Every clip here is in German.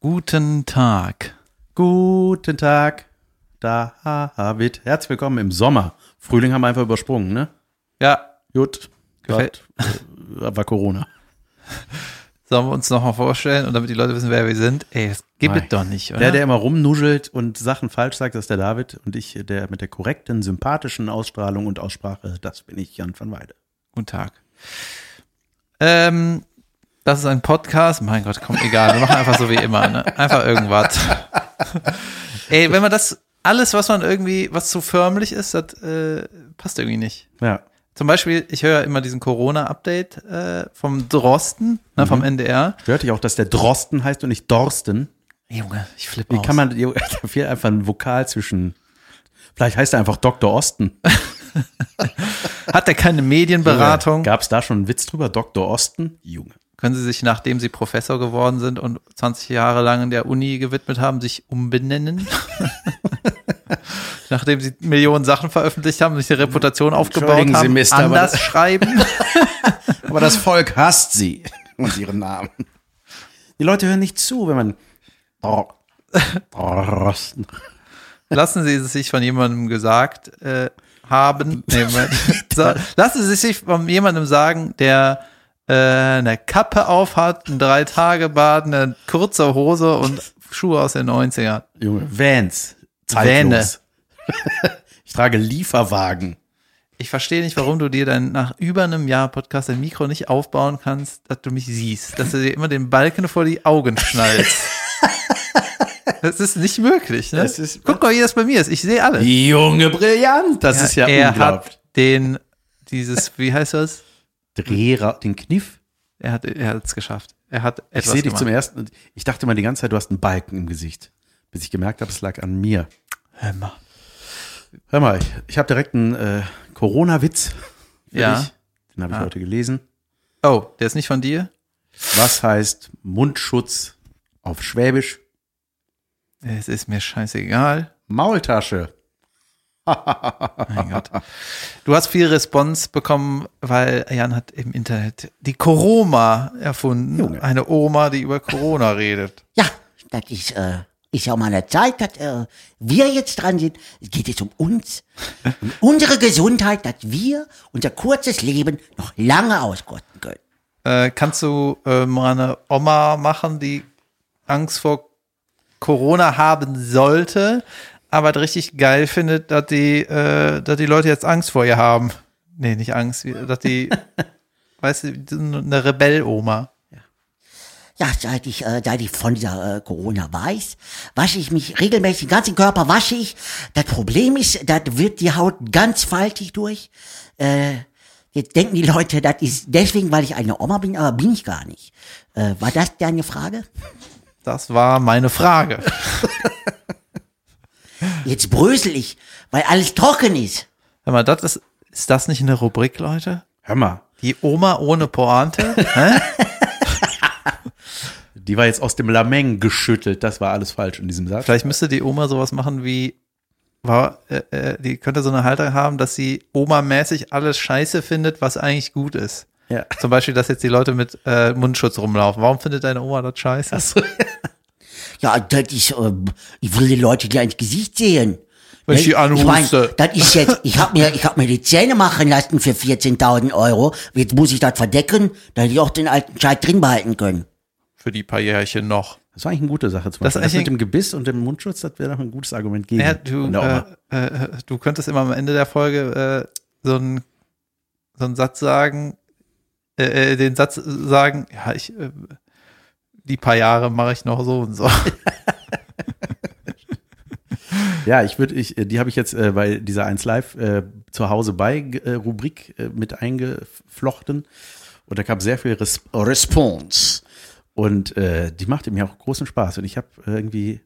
Guten Tag. Guten Tag, David. Herzlich willkommen im Sommer. Frühling haben wir einfach übersprungen, ne? Ja, Gut. Gefällt- Grad, äh, war Corona. sollen wir uns nochmal vorstellen und damit die Leute wissen, wer wir sind? Ey, das gibt es doch nicht, oder? Der, der immer rumnuschelt und Sachen falsch sagt, das ist der David. Und ich, der mit der korrekten, sympathischen Ausstrahlung und Aussprache, das bin ich, Jan van Weide. Guten Tag. Ähm, das ist ein Podcast. Mein Gott, komm, egal. Wir machen einfach so wie immer, ne? Einfach irgendwas. Ey, wenn man das, alles, was man irgendwie, was zu förmlich ist, das äh, passt irgendwie nicht. Ja. Zum Beispiel, ich höre immer diesen Corona-Update äh, vom Drosten, ne, vom NDR. Hörte ich auch, dass der Drosten heißt und nicht Dorsten. Junge, ich flippe Wie aus. kann man, da fehlt einfach ein Vokal zwischen, vielleicht heißt er einfach Dr. Osten. Hat er keine Medienberatung? Gab es da schon einen Witz drüber? Dr. Osten? Junge. Können Sie sich, nachdem Sie Professor geworden sind und 20 Jahre lang in der Uni gewidmet haben, sich umbenennen? nachdem Sie Millionen Sachen veröffentlicht haben, sich eine Reputation aufgebaut haben, Mister, aber anders das- schreiben? Aber das Volk hasst sie und ihren Namen. Die Leute hören nicht zu, wenn man. Lassen Sie es sich von jemandem gesagt äh, haben. Nee, lassen Sie sich von jemandem sagen, der äh, eine Kappe aufhat, ein Drei-Tage-Bad, eine kurze Hose und Schuhe aus den 90ern. Junge, Vans. Zeitlos. Ich trage Lieferwagen. Ich verstehe nicht, warum du dir dann nach über einem Jahr Podcast ein Mikro nicht aufbauen kannst, dass du mich siehst, dass du dir immer den Balken vor die Augen schnallst. Das ist nicht möglich, ne? Ist- Guck mal, wie das bei mir ist. Ich sehe alles. Junge, brillant. Das ist ja er unglaublich. hat den, dieses, wie heißt das? Drehra den Kniff. Er hat, er hat es geschafft. Er hat Ich etwas sehe dich zum ersten. Ich dachte mal die ganze Zeit, du hast einen Balken im Gesicht. Bis ich gemerkt habe, es lag an mir. Hör mal. Hör mal, ich, ich habe direkt einen äh, Corona-Witz. für Ja. dich. Den habe ich Ah. heute gelesen. Oh, der ist nicht von dir? Was heißt Mundschutz auf Schwäbisch? Es ist mir scheißegal. Maultasche. Mein Gott. Du hast viel Response bekommen, weil Jan hat im Internet die Corona erfunden. Junge. Eine Oma, die über Corona redet. Ja, das ist, äh, ist ja auch mal eine Zeit, dass äh, wir jetzt dran sind. Es geht jetzt um uns, um unsere Gesundheit, dass wir unser kurzes Leben noch lange auskosten können. Äh, kannst du äh, mal eine Oma machen, die Angst vor Corona haben sollte, aber das richtig geil findet, dass die, äh, dass die Leute jetzt Angst vor ihr haben. Nee, nicht Angst, dass die, weißt du, eine Rebell-Oma. Ja, seit ich, äh, seit ich von dieser äh, Corona weiß, wasche ich mich regelmäßig, den ganzen Körper wasche ich. Das Problem ist, da wird die Haut ganz faltig durch. Äh, jetzt denken die Leute, das ist deswegen, weil ich eine Oma bin, aber bin ich gar nicht. Äh, war das deine Frage? Das war meine Frage. Jetzt brösel ich, weil alles trocken ist. Hör mal, das ist, ist das nicht eine Rubrik, Leute? Hör mal, Die Oma ohne Pointe? Die war jetzt aus dem Lameng geschüttelt. Das war alles falsch in diesem Satz. Vielleicht müsste die Oma sowas machen wie, war, äh, äh, die könnte so eine Haltung haben, dass sie Oma-mäßig alles scheiße findet, was eigentlich gut ist. Ja. Zum Beispiel, dass jetzt die Leute mit äh, Mundschutz rumlaufen. Warum findet deine Oma das scheiße? Ja, das ist, ähm, ich will die Leute gleich ins Gesicht sehen. Wenn ich die mein, anhuste. das ist jetzt, ich hab mir, ich hab mir die Zähne machen lassen für 14.000 Euro. Jetzt muss ich das verdecken, damit ich auch den alten Scheit drin behalten können. Für die paar Jährchen noch. Das war eigentlich eine gute Sache. Zum Das Das mit dem Gebiss und dem Mundschutz, das wäre doch ein gutes Argument gegen Ja, du, Oma. äh, äh, du könntest immer am Ende der Folge äh, so einen so einen Satz sagen, äh, äh, den Satz sagen, ja, ich, äh, die paar Jahre mache ich noch so und so. Ja, ich würde, ich, die habe ich jetzt äh, bei dieser 1 Live äh, zu Hause bei äh, Rubrik äh, mit eingeflochten. Und da gab sehr viel Res Response. Und äh, die machte mir auch großen Spaß. Und ich habe irgendwie,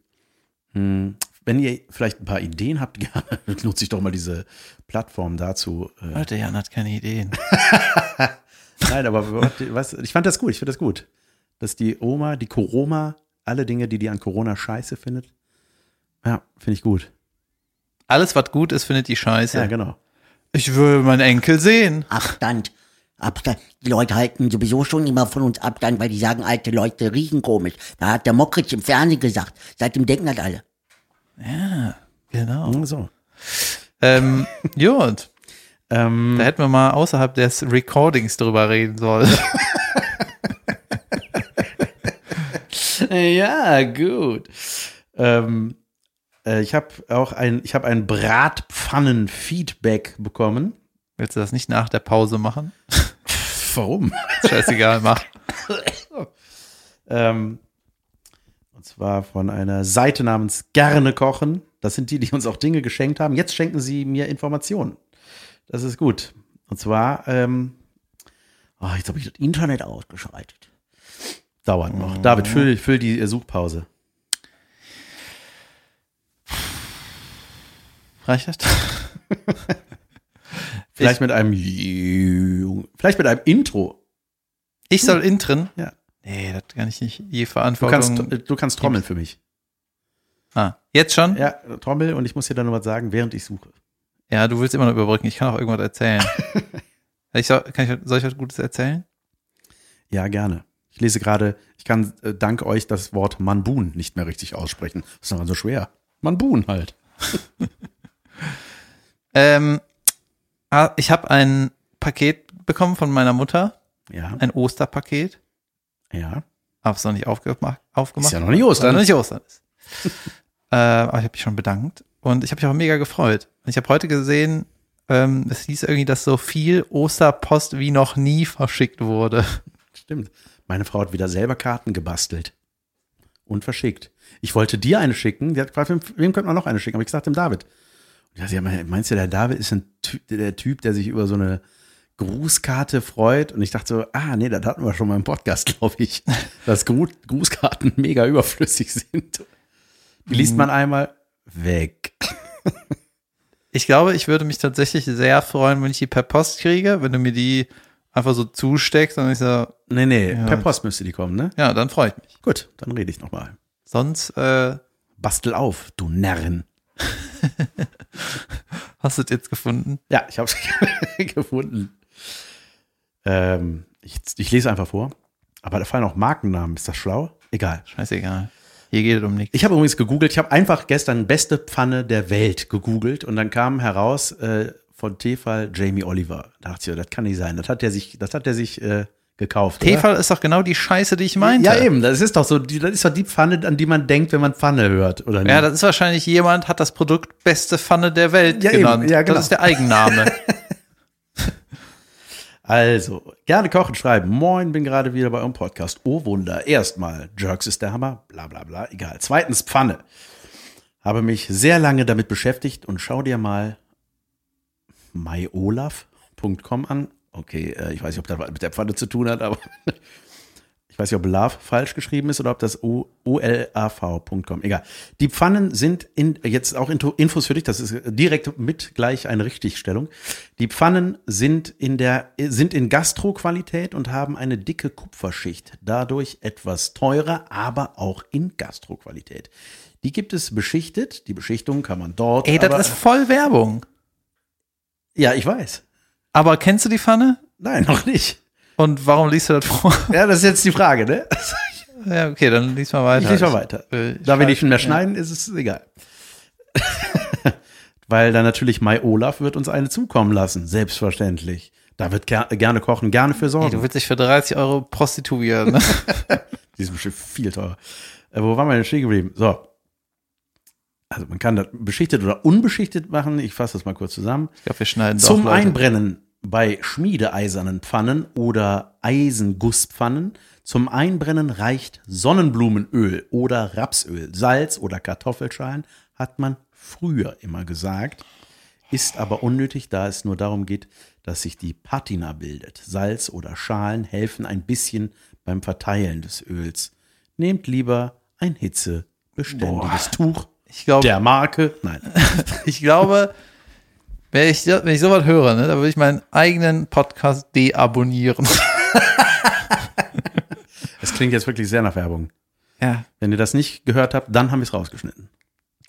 mh, wenn ihr vielleicht ein paar Ideen habt, gerne nutze ich doch mal diese Plattform dazu. Äh, Leute, Jan hat keine Ideen. nein, aber was, ich fand das gut, ich finde das gut. Dass die Oma, die Coroma, alle Dinge, die die an Corona scheiße findet. Ja, finde ich gut. Alles, was gut ist, findet die scheiße. Ja, genau. Ich will meinen Enkel sehen. Abstand. Abstand. Die Leute halten sowieso schon immer von uns Abstand, weil die sagen, alte Leute riechen komisch. Da hat der Mockritsch im Fernsehen gesagt. Seitdem denken das alle. Genau. So. Ähm, gut. Ähm, Da hätten wir mal außerhalb des Recordings drüber reden sollen. ja, gut. Ähm, äh, ich habe auch ein, ich habe ein Bratpfannen-Feedback bekommen. Willst du das nicht nach der Pause machen? Warum? Scheißegal, mach. Ähm, und zwar von einer Seite namens Gerne Kochen. Das sind die, die uns auch Dinge geschenkt haben. Jetzt schenken sie mir Informationen. Das ist gut. Und zwar, ähm, oh, jetzt habe ich das Internet ausgeschaltet. Dauert noch. David, füll, füll die äh, Suchpause. Reicht das? Vielleicht mit einem, vielleicht mit einem Intro. Ich soll intren? Ja. Nee, das kann ich nicht. Je Du Verantwortung. kannst, äh, du kannst trommeln für mich. ah, jetzt schon? Ja, Trommel und ich muss dir dann noch was sagen, während ich suche. Ja, du willst immer noch überbrücken. Ich kann auch irgendwas erzählen. ich soll, kann ich, soll ich was Gutes erzählen? Ja, gerne. Ich lese gerade, ich kann äh, dank euch das Wort Manbun nicht mehr richtig aussprechen. Das ist doch so schwer. Manbun halt. Ähm, ah, ich habe ein Paket bekommen von meiner Mutter. Ja, Ein Osterpaket. ja. Hab's noch nicht aufgemacht. aufgemacht Ist ja noch nicht Ostern. noch nicht Ostern ist. äh, aber ich habe mich schon bedankt. Und ich habe mich auch mega gefreut. Und ich habe heute gesehen, ähm, es hieß irgendwie, dass so viel Osterpost wie noch nie verschickt wurde. Stimmt. Meine Frau hat wieder selber Karten gebastelt und verschickt. Ich wollte dir eine schicken. Die hat gefragt, wem, wem könnte man noch eine schicken? Aber ich gesagt dem David. Ja, sie hat, meinst du, der David ist ein Typ, der Typ, der sich über so eine Grußkarte freut? Und ich dachte so, ah, nee, das hatten wir schon mal im Podcast, glaube ich, dass Gru Grußkarten mega überflüssig sind. Die liest man einmal weg. Ich glaube, ich würde mich tatsächlich sehr freuen, wenn ich die per Post kriege, wenn du mir die einfach so zusteckst und ich so, Nee, nee, Ja. per Post müsste die kommen, ne? ja, dann freue ich mich. Gut, dann rede ich nochmal. Sonst äh, Bastel auf, du Närrin. hast du es jetzt gefunden. Ja, ich habe es gefunden. Ähm, ich, ich lese einfach vor. Aber da fallen auch Markennamen. Ist das schlau? Egal. Scheißegal. Hier geht es um nichts. Ich habe übrigens gegoogelt. Ich habe einfach gestern beste Pfanne der Welt gegoogelt und dann kam heraus äh, von Tefal Jamie Oliver. Da dachte ich, das kann nicht sein. Das hat der sich, das hat der sich äh, gekauft. Tefal ist doch genau die Scheiße, die ich meinte. Ja, eben. Das ist doch so. Die, das ist doch die Pfanne, an die man denkt, wenn man Pfanne hört, oder nicht? Ja, das ist wahrscheinlich jemand, hat das Produkt beste Pfanne der Welt Ja, eben. genannt. Ja, genau. Das ist der Eigenname. Also, gerne kochen, schreiben. Moin, bin gerade wieder bei eurem Podcast. Oh Wunder. Erstmal, Jerks ist der Hammer, bla bla bla, egal. Zweitens, Pfanne. Habe mich sehr lange damit beschäftigt und schau dir mal myolaf.com an. Okay, äh, ich weiß nicht, ob das mit der Pfanne zu tun hat, aber ich weiß nicht, ob Love falsch geschrieben ist oder ob das O- olav.com. Egal. Die Pfannen sind in, jetzt auch Infos für dich, das ist direkt mit gleich eine Richtigstellung. Die Pfannen sind in der, sind in Gastroqualität und haben eine dicke Kupferschicht. Dadurch etwas teurer, aber auch in Gastroqualität. Die gibt es beschichtet. Die Beschichtung kann man dort. Ey, das ist voll Werbung. Ja, ich weiß. Aber kennst du die Pfanne? Nein, noch nicht. Und warum liest du das vor? Ja, das ist jetzt die Frage, ne? ja, okay, dann lies mal weiter. Ich lese mal weiter. äh, ich da wir nicht mehr schneiden, ist es egal. Weil dann natürlich Mai Olaf wird uns eine zukommen lassen, selbstverständlich. Da wird ger gerne kochen, gerne für sorgen. du willst dich für 30 Euro prostituieren. Ne? Die ist bestimmt viel teurer. Äh, wo waren wir denn stehen geblieben? So. Also man kann das beschichtet oder unbeschichtet machen. Ich fasse das mal kurz zusammen. Ich glaube, wir schneiden Zum Leute. Einbrennen bei schmiedeeisernen Pfannen oder Eisengusspfannen. Zum Einbrennen reicht Sonnenblumenöl oder Rapsöl. Salz oder Kartoffelschalen hat man früher immer gesagt. Ist aber unnötig, da es nur darum geht, dass sich die Patina bildet. Salz oder Schalen helfen ein bisschen beim Verteilen des Öls. Nehmt lieber ein hitzebeständiges Tuch Ich glaube, der Marke. Nein. ich glaube, wenn ich, wenn ich sowas höre, ne, dann würde ich meinen eigenen Podcast deabonnieren. Es klingt jetzt wirklich sehr nach Werbung. ja. Wenn ihr das nicht gehört habt, dann haben wir es rausgeschnitten.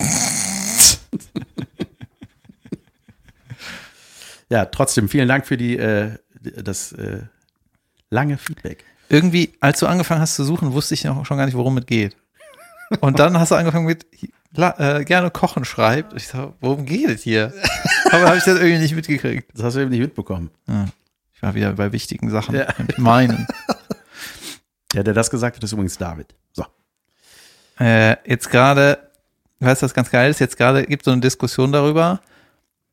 ja, trotzdem vielen Dank für die, äh, das äh, lange Feedback. Irgendwie, als du angefangen hast zu suchen, wusste ich noch schon gar nicht, worum es geht. Und dann hast du angefangen mit äh, gerne kochen schreibt. Ich sag, worum geht es hier? Aber habe ich das irgendwie nicht mitgekriegt. Das hast du eben nicht mitbekommen. Ich war wieder bei wichtigen Sachen. Ja. Mit meinen. Der, der das gesagt hat, ist übrigens David. So. Äh, jetzt gerade, weißt du, was ganz geil ist? Jetzt gerade gibt es so eine Diskussion darüber,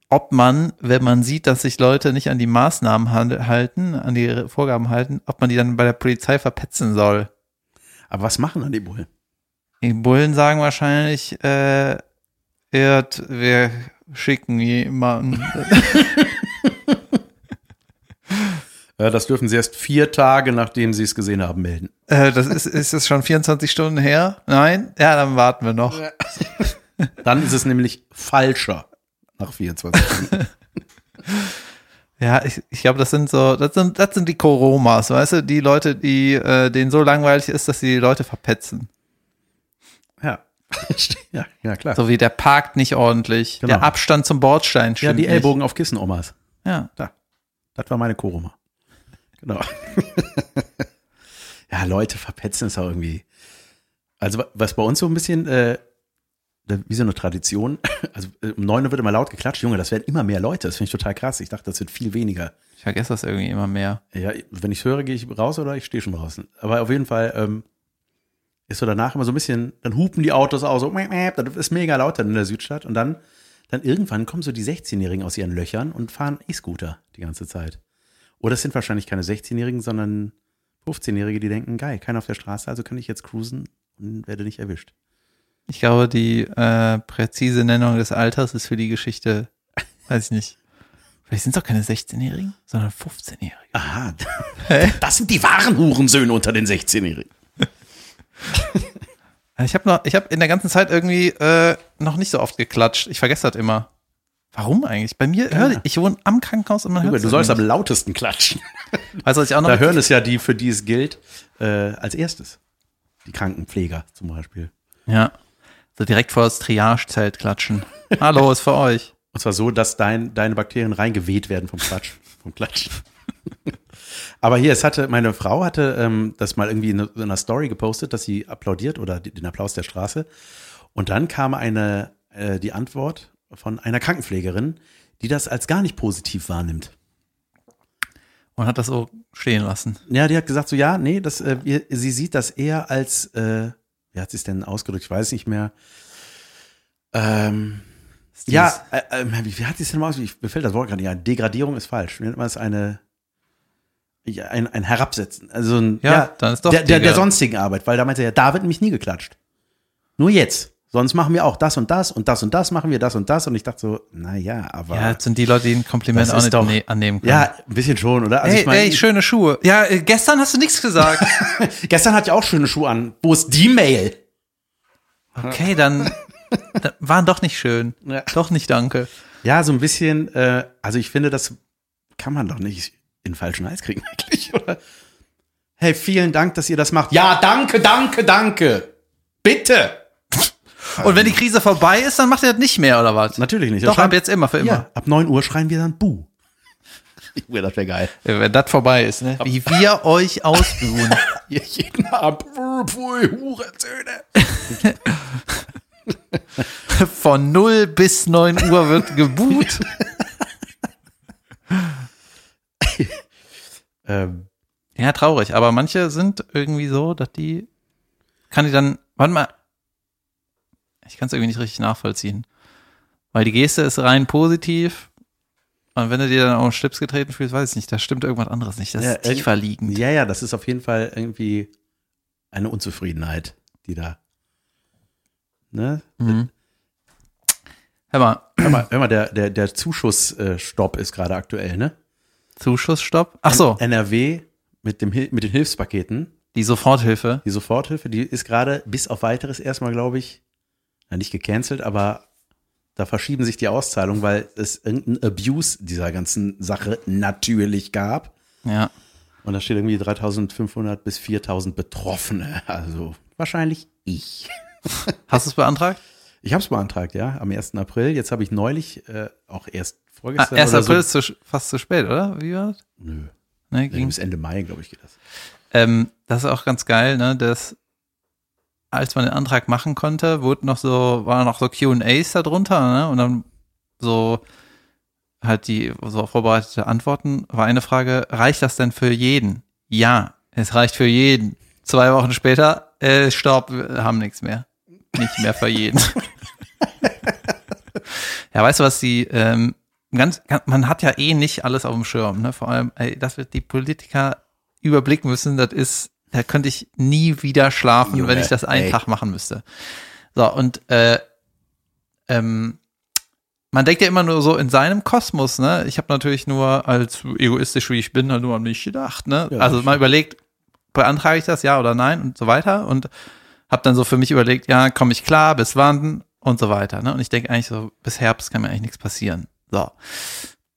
ob man, wenn man sieht, dass sich Leute nicht an die Maßnahmen halten, an die Vorgaben halten, ob man die dann bei der Polizei verpetzen soll. Aber was machen dann die Bullen? Die Bullen sagen wahrscheinlich, äh, Erd, wir schicken jemanden. Das dürfen sie erst vier Tage, nachdem sie es gesehen haben, melden. äh, das ist, ist das schon 24 Stunden her? Nein? Ja, dann warten wir noch. Dann ist es nämlich falscher nach 24 Stunden. Ja, ich, ich glaube, das sind so, das sind, das sind die Koromas, weißt du, die Leute, die, äh, denen so langweilig ist, dass sie die Leute verpetzen. Ja. ja, ja, klar. So wie der parkt nicht ordentlich, Genau. der Abstand zum Bordstein ja, stimmt die nicht. Ellbogen auf Kissen, Omas. Ja. Da. Das war meine Koroma. Genau. ja, Leute verpetzen ist auch irgendwie. Also, wa- was bei uns so ein bisschen, äh, wie so eine Tradition, also äh, um neun Uhr wird immer laut geklatscht. Junge, das werden immer mehr Leute. Das finde ich total krass. Ich dachte, das wird viel weniger. Ich vergesse das irgendwie immer mehr. Ja, wenn ich höre, gehe ich raus oder ich stehe schon draußen. Aber auf jeden Fall ähm, ist so danach immer so ein bisschen, dann hupen die Autos auch so, das ist mega laut dann in der Südstadt. Und dann, dann irgendwann kommen so die 16-Jährigen aus ihren Löchern und fahren E-Scooter die ganze Zeit. Oder es sind wahrscheinlich keine 16-Jährigen, sondern 15-Jährige, die denken, geil, keiner auf der Straße, also kann ich jetzt cruisen und werde nicht erwischt. Ich glaube, die äh, präzise Nennung des Alters ist für die Geschichte, weiß ich nicht. Vielleicht sind es auch keine 16-Jährigen, sondern 15-Jährige. Aha, das sind die wahren Hurensöhne unter den 16-Jährigen. Ich habe noch, ich habe in der ganzen Zeit irgendwie äh, noch nicht so oft geklatscht. Ich vergesse das immer. Warum eigentlich? Bei mir, hör, ich wohne am Krankenhaus und man hört Junge, du sollst am lautesten klatschen. Weißt du, was ich auch noch Da hören es ja die, für die es gilt, äh, als erstes. Die Krankenpfleger zum Beispiel. Ja. So direkt vor das Triagezelt klatschen. Hallo, ist für euch. Und zwar so, dass dein, deine Bakterien reingeweht werden vom Klatsch. Vom Klatschen. Aber hier, es hatte, meine Frau hatte ähm, das mal irgendwie in einer Story gepostet, dass sie applaudiert oder den Applaus der Straße. Und dann kam eine, äh, die Antwort von einer Krankenpflegerin, die das als gar nicht positiv wahrnimmt. Und hat das so stehen lassen. Ja, die hat gesagt so, ja, nee, das, äh, ihr, sie sieht das eher als, äh, wie hat sie es denn ausgedrückt? Ich weiß nicht mehr. Ähm, ja, äh, äh, wie, wie hat sie es denn mal ausgedrückt? Mir fällt das Wort gerade nicht ein. Degradierung ist falsch. Nennt man es eine, ja, ein, ein Herabsetzen. Also ein, Ja, dann ist doch der, der, der sonstigen Arbeit, weil da meinte er, ja, da wird mich nie geklatscht. Nur jetzt. Sonst machen wir auch das und das und das und das machen wir das und das. Und ich dachte so, na ja, aber. Ja, das sind die Leute, die ein Kompliment auch nicht doch- ne annehmen können. ja, ein bisschen schon, oder? Also Ey, ich meine, ey, schöne Schuhe. Ja, äh, gestern hast du nichts gesagt. gestern hatte ich auch schöne Schuhe an. Wo ist die Mail? Okay, dann, dann waren doch nicht schön. Ja. Doch nicht, danke. Ja, so ein bisschen, äh, also ich finde, das kann man doch nicht den falschen Hals kriegen, eigentlich, oder? Hey, vielen Dank, dass ihr das macht. Ja, danke, danke, danke. Bitte. Und wenn die Krise vorbei ist, dann macht ihr das nicht mehr, oder was? Natürlich nicht. Doch, Schreiben- ab jetzt immer, für immer. Ja, ab 9 Uhr schreien wir dann Buh. Ja, das wäre geil. Ja, Wenn das vorbei ist, ne? Wie wir euch ausbuhen. Jeden Abend. Pfui, Hurensöhne. Von 0 bis 9 Uhr wird gebuht. Ähm, Ja, traurig. Aber manche sind irgendwie so, dass die, kann die dann, warte mal, ich kann es irgendwie nicht richtig nachvollziehen. Weil die Geste ist rein positiv. Und wenn du dir dann auf den Schlips getreten fühlst, weiß ich nicht, da stimmt irgendwas anderes nicht. Das Ja, ist tiefer liegend. ja, ja, das ist auf jeden Fall irgendwie eine Unzufriedenheit, die da. Ne? Mhm. Hör mal, Hör mal, hör mal der, der, der Zuschussstopp ist gerade aktuell, ne? Zuschussstopp. Ach so, NRW mit, dem, mit den Hilfspaketen, die Soforthilfe. die Soforthilfe, die ist gerade bis auf weiteres erstmal, glaube ich, na, nicht gecancelt, aber da verschieben sich die Auszahlungen, weil es irgendein Abuse dieser ganzen Sache natürlich gab. Ja. Und da steht irgendwie 3500 bis 4000 Betroffene. Also wahrscheinlich ich. Hast du es beantragt? Ich habe es beantragt, ja, am 1. April. Jetzt habe ich neulich, äh, auch erst Ah, vorgestern 1. oder April so. ist zu, fast zu spät, oder? Wie war das? Nö. Ne, Nee, ging, bis Ende Mai, glaube ich, geht das. ähm, das ist auch ganz geil, ne? Dass als man den Antrag machen konnte, wurde noch so, waren noch so QAs da drunter, ne? Und dann so halt die so vorbereitete Antworten war eine Frage, reicht das denn für jeden? Ja, es reicht für jeden. Zwei Wochen später, äh, stopp, wir haben nichts mehr. Nicht mehr für jeden. ja, weißt du, was die, ähm, ganz, ganz, man hat ja eh nicht alles auf dem Schirm, ne? Vor allem, ey, das wird die Politiker überblicken müssen, das ist, da könnte ich nie wieder schlafen, Junge, wenn ich das einen ey. Tag machen müsste. So, und äh, ähm, man denkt ja immer nur so in seinem Kosmos, ne? Ich habe natürlich nur als egoistisch wie ich bin, halt nur an mich gedacht, ne? Ja, also mal überlegt, beantrage ich das, ja oder nein und so weiter und habe dann so für mich überlegt, ja, komme ich klar, bis wann und so weiter, ne? Und ich denke eigentlich so, bis Herbst kann mir eigentlich nichts passieren. So.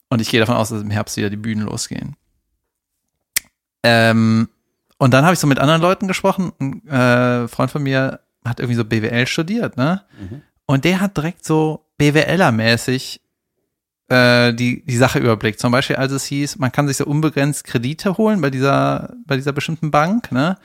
Und ich gehe davon aus, dass im Herbst wieder die Bühnen losgehen. Ähm, und dann habe ich so mit anderen Leuten gesprochen. Ein äh, Freund von mir hat irgendwie so BWL studiert, ne? Und der hat direkt so BWLer-mäßig äh, die, die Sache überblickt. Zum Beispiel, als es hieß, man kann sich so unbegrenzt Kredite holen bei dieser, bei dieser bestimmten Bank, ne?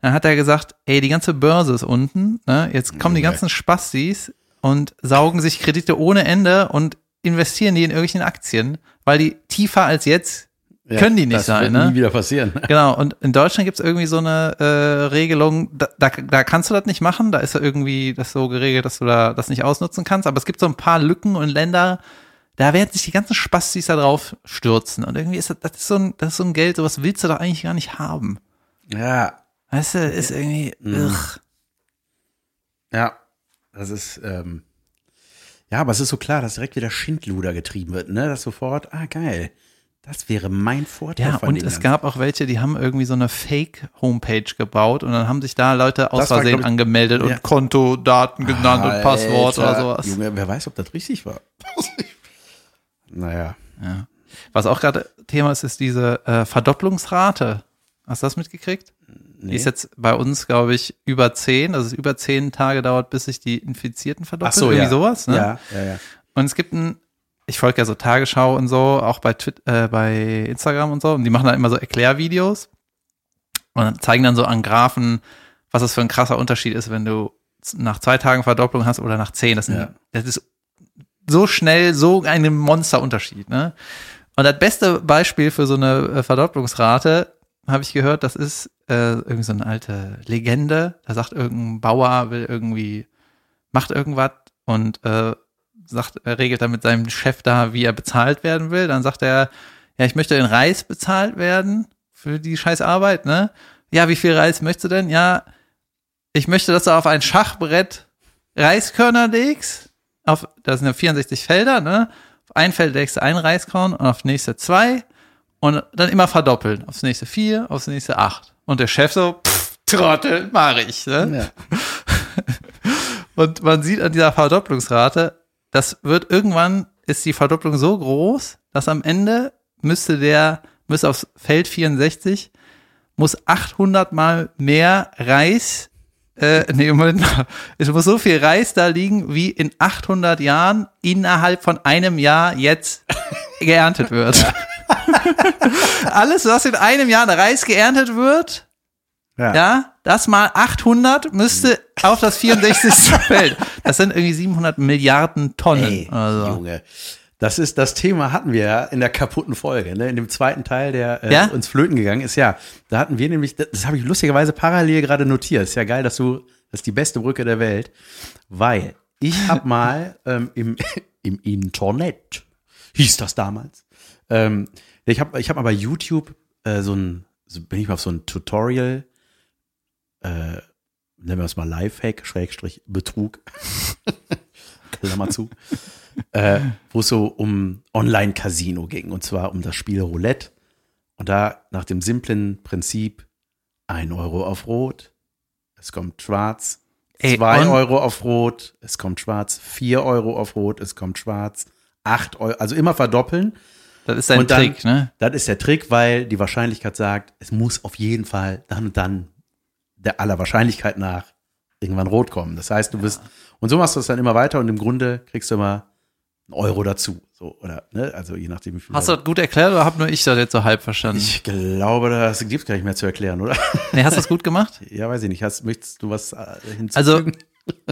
Dann hat er gesagt, ey, die ganze Börse ist unten, ne? Jetzt kommen die Okay. ganzen Spastis und saugen sich Kredite ohne Ende und investieren die in irgendwelchen Aktien, weil die tiefer als jetzt Ja, können die nicht das sein, wird ne? nie wieder passieren. Genau, und in Deutschland gibt's irgendwie so eine äh, Regelung, da, da, da kannst du das nicht machen, da ist ja irgendwie das so geregelt, dass du da das nicht ausnutzen kannst, aber es gibt so ein paar Lücken und Länder, da werden sich die ganzen Spastis da drauf stürzen. Und irgendwie ist das, das ist so ein, das ist so ein Geld, sowas willst du doch eigentlich gar nicht haben. Ja, Weißt du, ist irgendwie, ugh. ja. Das ist, ähm, ja, aber es ist so klar, dass direkt wieder Schindluder getrieben wird, ne? Dass sofort, ah, geil. Das wäre mein Vorteil Ja, und es gab auch welche, die haben irgendwie so eine Fake-Homepage gebaut und dann haben sich da Leute aus Das war, Versehen ich- angemeldet Ja. und Kontodaten genannt und Passwort oder sowas. Junge, wer weiß, ob das richtig war. naja. Ja. Was auch gerade Thema ist, ist diese äh, Verdopplungsrate. Hast du das mitgekriegt? Die ist jetzt bei uns, glaube ich, über zehn. Also es über zehn Tage dauert, bis sich die Infizierten verdoppeln. Ach so, Irgendwie ja. sowas. Ne? Ja, ja, ja. Und es gibt ein, ich folge ja so Tagesschau und so, auch bei, Twit äh, bei Instagram und so. Und die machen da immer so Erklärvideos und zeigen dann so an Graphen, was das für ein krasser Unterschied ist, wenn du nach zwei Tagen Verdopplung hast oder nach zehn. Das, Ja. das ist so schnell so ein Monsterunterschied. Ne? Und das beste Beispiel für so eine äh, Verdopplungsrate, habe ich gehört, das ist äh, irgendwie so eine alte Legende. Da sagt irgendein Bauer, will irgendwie, macht irgendwas und äh, sagt, er regelt dann mit seinem Chef da, wie er bezahlt werden will. Dann sagt er, ja, ich möchte in Reis bezahlt werden für die scheiß Arbeit, ne? Ja, wie viel Reis möchtest du denn? Ja, ich möchte, dass du auf ein Schachbrett Reiskörner legst. Auf, das sind ja 64 Felder, ne? Auf ein Feld legst du ein Reiskorn und auf nächste zwei und dann immer verdoppeln. Aufs nächste vier, aufs nächste acht. Und der Chef so, pff, Trottel, mach ich, ne? ja. Und man sieht an dieser Verdopplungsrate, das wird irgendwann, ist die Verdopplung so groß, dass am Ende müsste der, müsste aufs Feld 64, muss 800 mal mehr Reis, äh, nee, Moment mal, es muss so viel Reis da liegen, wie in 800 Jahren innerhalb von einem Jahr jetzt geerntet wird. Alles, was in einem Jahr an Reis geerntet wird, Ja. ja, das mal 800 müsste auf das 64. Feld. Das sind irgendwie 700 Milliarden Tonnen. Ey, also. Junge. Das ist das Thema hatten wir ja in der kaputten Folge, ne? in dem zweiten Teil, der äh, Ja? uns flöten gegangen ist. Ja, da hatten wir nämlich, das, das habe ich lustigerweise parallel gerade notiert. Ist ja geil, dass du, das ist die beste Brücke der Welt, weil ich habe mal ähm, im, im Internet, hieß das damals, ähm, ich habe ich hab mal bei YouTube äh, so ein, so bin ich mal auf so ein Tutorial, äh, nennen wir es mal Lifehack, Schrägstrich Betrug, Klammer zu, äh, wo es so um Online-Casino ging und zwar um das Spiel Roulette. Und da nach dem simplen Prinzip ein Euro auf Rot, es kommt schwarz, Ey, zwei on- Euro auf Rot, es kommt schwarz, vier Euro auf Rot, es kommt schwarz, acht Euro, also immer verdoppeln. Das ist ein Und dann- Trick, ne? Das ist der Trick, weil die Wahrscheinlichkeit sagt, es muss auf jeden Fall dann und dann der aller Wahrscheinlichkeit nach irgendwann rot kommen. Das heißt, du bist, und so machst du es dann immer weiter und im Grunde kriegst du immer einen Euro dazu. So, oder, ne? Also je nachdem, wie viel. Hast du das gut erklärt oder hab nur ich das jetzt so halb verstanden? ich glaube, das gibt gar nicht mehr zu erklären, oder? nee, hast du das gut gemacht? ja, weiß ich nicht. Hast, möchtest du was äh, hinzufügen? Also,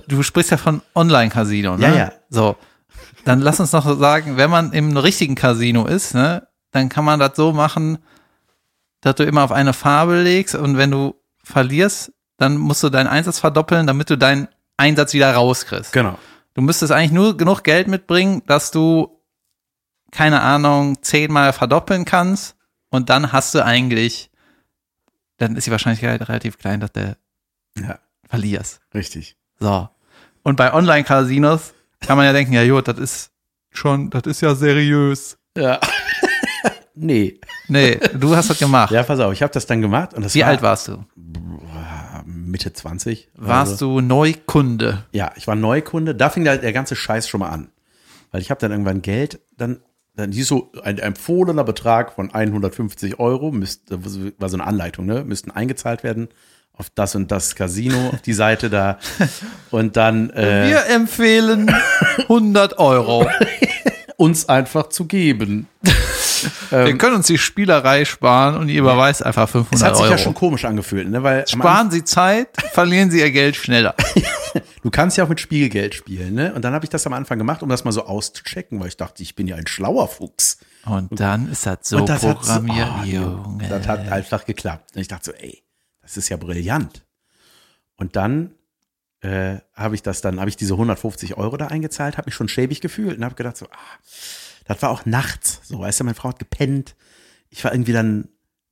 du sprichst ja von Online-Casino, ne? Ja, ja. So. Dann lass uns noch sagen, wenn man im richtigen Casino ist, ne, dann kann man das so machen, dass du immer auf eine Farbe legst und wenn du verlierst, dann musst du deinen Einsatz verdoppeln, damit du deinen Einsatz wieder rauskriegst. genau. Du müsstest eigentlich nur genug Geld mitbringen, dass du, keine Ahnung, zehnmal verdoppeln kannst und dann hast du eigentlich, dann ist die Wahrscheinlichkeit relativ klein, dass du Ja, verlierst. richtig. So. Und bei Online-Casinos kann man ja denken, ja, gut, das ist schon, das ist ja seriös. Ja. nee. Nee, du hast das gemacht. Ja, pass auf, ich habe das dann gemacht und das Wie war alt warst du? Mitte 20. Warst du Neukunde? Ja, ich war Neukunde. Da fing der, der ganze Scheiß schon mal an. Weil ich habe dann irgendwann Geld, dann, dann hieß so ein empfohlener Betrag von 150 Euro, müsste, war so eine Anleitung, ne? Müssten eingezahlt werden auf das und das Casino, auf die Seite da. Und dann äh, Wir empfehlen 100 Euro. uns einfach zu geben. Wir können uns die Spielerei sparen und ihr überweist einfach Es 500 hat sich Euro. ja schon komisch angefühlt, ne? Weil Sparen Sie Zeit, verlieren Sie Ihr Geld schneller. Du kannst ja auch mit Spielgeld spielen, ne? Und dann habe ich das am Anfang gemacht, um das mal so auszuchecken, weil ich dachte, ich bin ja ein schlauer Fuchs. Und dann ist das so und das hat, so, programmiert, oh, Junge. das hat einfach geklappt. Und ich dachte so, ey, das ist ja brillant. Und dann äh, habe ich das dann, habe ich diese 150 Euro da eingezahlt, habe mich schon schäbig gefühlt und habe gedacht so, ah, das war auch nachts. So, weißt du, meine Frau hat gepennt. Ich war irgendwie dann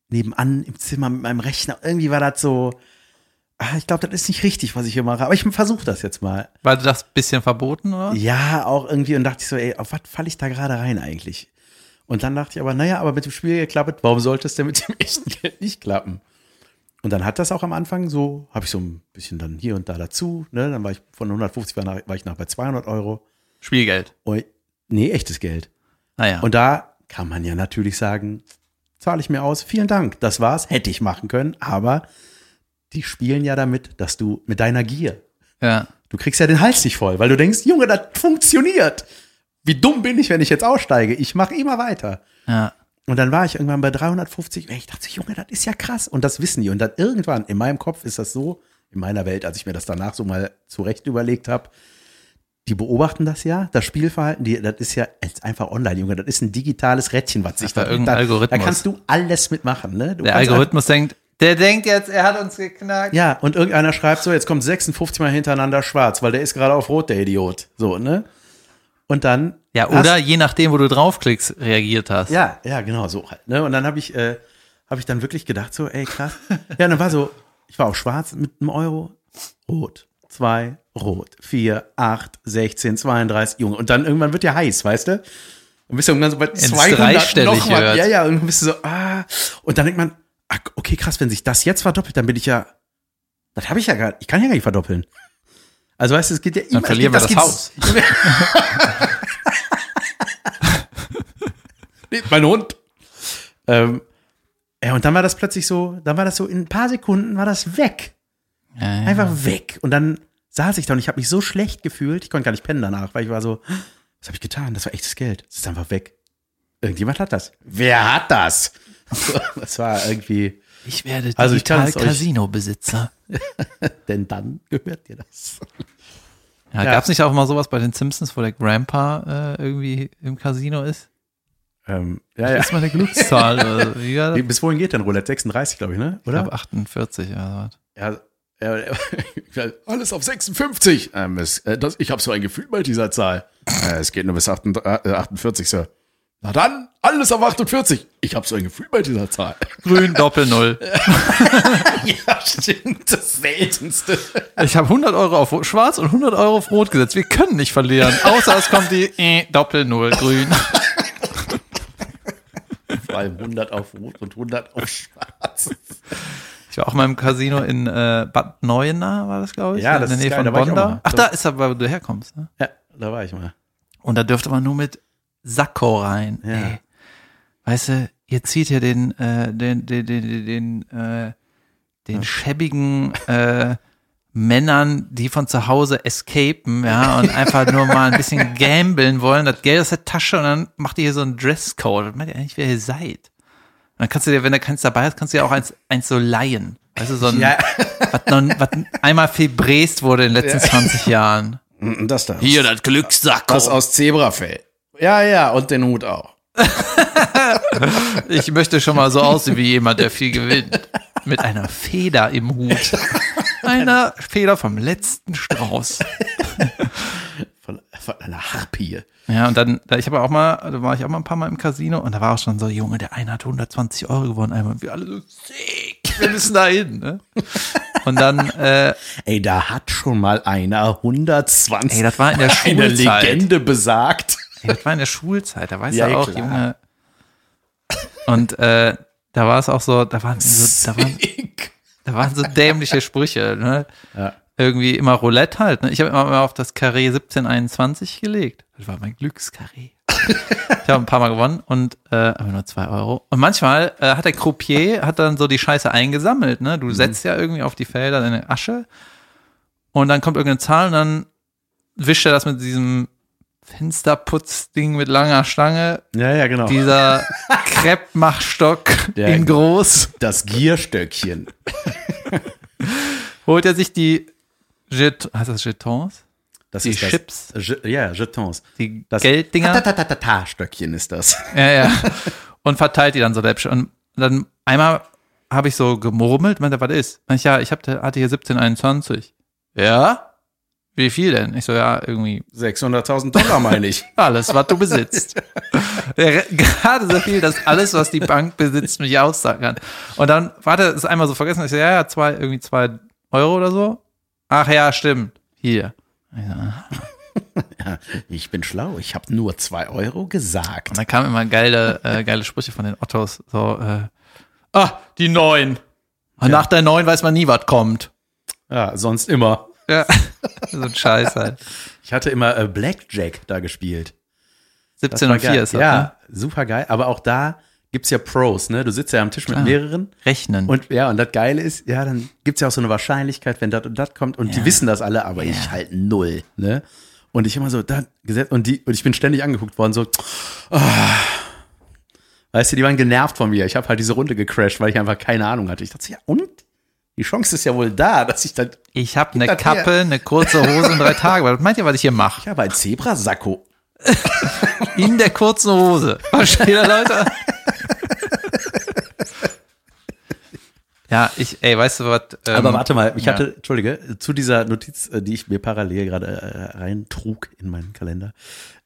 nebenan im Zimmer mit meinem Rechner. Irgendwie war das so, ah, ich glaube, das ist nicht richtig, was ich hier mache. Aber ich versuche das jetzt mal. War das bisschen verboten, oder? Ja, auch irgendwie. Und dachte ich so, ey, auf was falle ich da gerade rein eigentlich? Und dann dachte ich aber, naja, aber mit dem Spiel geklappt, warum sollte es denn mit dem echten Geld nicht klappen? Und dann hat das auch am Anfang so, habe ich so ein bisschen dann hier und da dazu, ne? Dann war ich von 150 war, nach, war ich nach bei 200 Euro. Spielgeld. Und, nee, echtes Geld. Naja. Und da kann man ja natürlich sagen, zahle ich mir aus, vielen Dank, das war's, hätte ich machen können, aber die spielen ja damit, dass du mit deiner Gier, ja. du kriegst ja den Hals nicht voll, weil du denkst, Junge, das funktioniert. Wie dumm bin ich, wenn ich jetzt aussteige? Ich mache immer weiter. Ja. Und dann war ich irgendwann bei 350. ey, Ich dachte, Junge, das ist ja krass. Und das wissen die. Und dann irgendwann in meinem Kopf ist das so, in meiner Welt, als ich mir das danach so mal zurecht überlegt habe, die beobachten das ja, das Spielverhalten, die, das ist ja jetzt einfach online, Junge. Das ist ein digitales Rädchen, was sich war da irgendein da, Algorithmus. Da kannst du alles mitmachen, ne? Du Der Algorithmus denkt, der denkt jetzt, er hat uns geknackt. ja, und irgendeiner schreibt so, jetzt kommt 56 Mal hintereinander schwarz, weil der ist gerade auf rot, der Idiot. So, ne? Und dann. Ja, hast- oder je nachdem, wo du draufklickst, reagiert hast. Ja, ja, genau, so halt. Ne? Und dann habe ich, äh, habe ich dann wirklich gedacht, so, ey, krass. ja, dann war so, ich war auch schwarz mit einem Euro, rot, zwei, rot, vier, acht, 16, 32, Junge. Und dann irgendwann wird ja heiß, weißt du? Und bist du irgendwann so bei 200 dreistellig noch mal. wird. Ja, ja, und dann bist du so, ah. Und dann denkt man, okay, krass, wenn sich das jetzt verdoppelt, dann bin ich ja, das habe ich ja gar, ich kann ja gar nicht verdoppeln. Also weißt du, es geht ja immer. verlieren es wir geht, das Nee, mein Hund. Ähm, ja, und dann war das plötzlich so, dann war das so, in ein paar Sekunden war das weg. Ja, ja. Einfach weg. Und dann saß ich da und ich habe mich so schlecht gefühlt, ich konnte gar nicht pennen danach, weil ich war so, was habe ich getan? Das war echtes Geld. Das ist einfach weg. Irgendjemand hat das. Wer hat das? Das war irgendwie, Ich werde Also ich digital es Casino-Besitzer. denn dann gehört dir das. Ja, Ja. Gab's nicht auch mal sowas bei den Simpsons, wo der Grandpa äh, irgendwie im Casino ist? Ähm, ja, Das ja. ist meine Glückszahl. das? Wie- Bis wohin geht denn Roulette? 36, glaube ich, ne? Ich Oder? glaube 48 oder was. Ja, ja, ja, alles auf 56. Ähm, es, äh, das, ich habe so ein Gefühl bei dieser Zahl. Äh, es geht nur bis 48, äh, 48, Sir. Na dann, alles auf 48. Ich habe so ein Gefühl bei dieser Zahl. Grün, Doppel-Null. ja, stimmt. Das Seltenste. Ich habe 100 Euro auf Schwarz und 100 Euro auf Rot gesetzt. Wir können nicht verlieren. Außer es kommt die äh, Doppel-Null, Grün. Vor allem 100 auf Rot und 100 auf Schwarz. Ich war auch mal im Casino in äh, Bad Neuenahr, war das, glaube ich. Ja, das in der Nähe geil, von Bonda. Ach, da ist aber, wo du herkommst. Ne? Ja, da war ich mal. Und da dürfte man nur mit Sakko rein. Ja. Ey. Weißt du, ihr zieht hier den, äh, den, den, den, den, äh, den schäbigen, äh, Männern, die von zu Hause escapen, ja, und einfach nur mal ein bisschen gambeln wollen, das Geld aus der Tasche und dann macht ihr hier so einen Dresscode. Was meint ihr eigentlich, wer ihr seid? Und dann kannst du dir, wenn du keins dabei hast, kannst du dir auch eins, eins so leihen. Weißt du, so ein, Ja. was, noch, was einmal febräst wurde in den letzten 20 Jahren. Das da. das Glückssacko. Das aus Zebrafell. Ja, ja, und den Hut auch. Ich möchte schon mal so aussehen wie jemand, der viel gewinnt. Mit einer Feder im Hut. Einer Feder vom letzten Strauß. Von, von einer Harpie. Ja, und dann, da ich habe auch mal, da war ich auch mal ein paar Mal im Casino und da war auch schon so, Junge, der eine hat 120 Euro gewonnen einmal. Und wir alle so, sick, wir müssen da hin. Ne? Und dann, äh, Ey, da hat schon mal einer 120. Ey, das war in der Eine Schulzeit. Legende besagt. Ey, das war in der Schulzeit, da weißt Ja, du auch, klar. Junge. Und äh, da war es auch so, da waren so, da waren, da waren so dämliche Sprüche, ne? Ja. Irgendwie immer Roulette halt. Ne? Ich habe immer mal auf das Carré 1721 gelegt. Das war mein Glückscarré. ich habe ein paar Mal gewonnen und äh, aber nur zwei Euro. Und manchmal äh, hat der Croupier hat dann so die Scheiße eingesammelt. Ne? Du setzt ja irgendwie auf die Felder deine Asche und dann kommt irgendeine Zahl und dann wischt er das mit diesem Fensterputzding mit langer Stange. Ja, ja, genau. Dieser Kreppmachstock in groß. das Gierstöckchen. Holt er sich die Jet heißt das Jetons? Das Die ist das, Chips. Je, ja, Jetons. Die Das Gelddinger. Ta-ta-ta-ta-ta-Stöckchen ist das. Ja, ja. Und verteilt die dann so läppisch. Und dann einmal habe ich so gemurmelt, meinte, was ist? Ich, ja, ich hab, hatte hier 1721. Ja? Wie viel denn? Ich so, ja, irgendwie 600.000 Dollar meine ich. alles, was du besitzt. Ja, Gerade so viel, dass alles, was die Bank besitzt, mich aussagen kann. Und dann, warte, ist einmal so vergessen. Ich so, ja, ja, zwei, irgendwie zwei Euro oder so. Ach ja, stimmt. Hier. Ich so. Ja, ich bin schlau. Ich habe nur zwei Euro gesagt. Und dann kamen immer geile, äh, geile Sprüche von den Ottos. So, äh, ah, die neun. Und nach der neun weiß man nie, was kommt. Ja, sonst immer. Ja, so ein Scheiß halt. Ich hatte immer äh, Blackjack da gespielt. 17 und 4 ist das, Ja, ne? super geil. Aber auch da gibt's ja Pros, ne? Du sitzt ja am Tisch mit Klar. mehreren. Rechnen. Und ja, und das Geile ist, ja, dann gibt's ja auch so eine Wahrscheinlichkeit, wenn das und das kommt. Und die wissen das alle, aber ich halt null, ne? Und ich immer so, da gesetzt, und die, und ich bin ständig angeguckt worden, so, ah. weißt du, die waren genervt von mir. Ich habe halt diese Runde gecrashed, weil ich einfach keine Ahnung hatte. Ich dachte, so, ja, und? Die Chance ist ja wohl da, dass ich dann, ich habe eine her. Kappe, eine kurze Hose und drei Tage. Was meint ihr, was ich hier mache? ich habe ein Zebrasacko. In der kurzen Hose. Versteht ihr, Leute? Ja, ich, ey, weißt du was? Ähm, Aber warte mal, ich ja. hatte, entschuldige, zu dieser Notiz, äh, die ich mir parallel gerade äh, reintrug in meinen Kalender,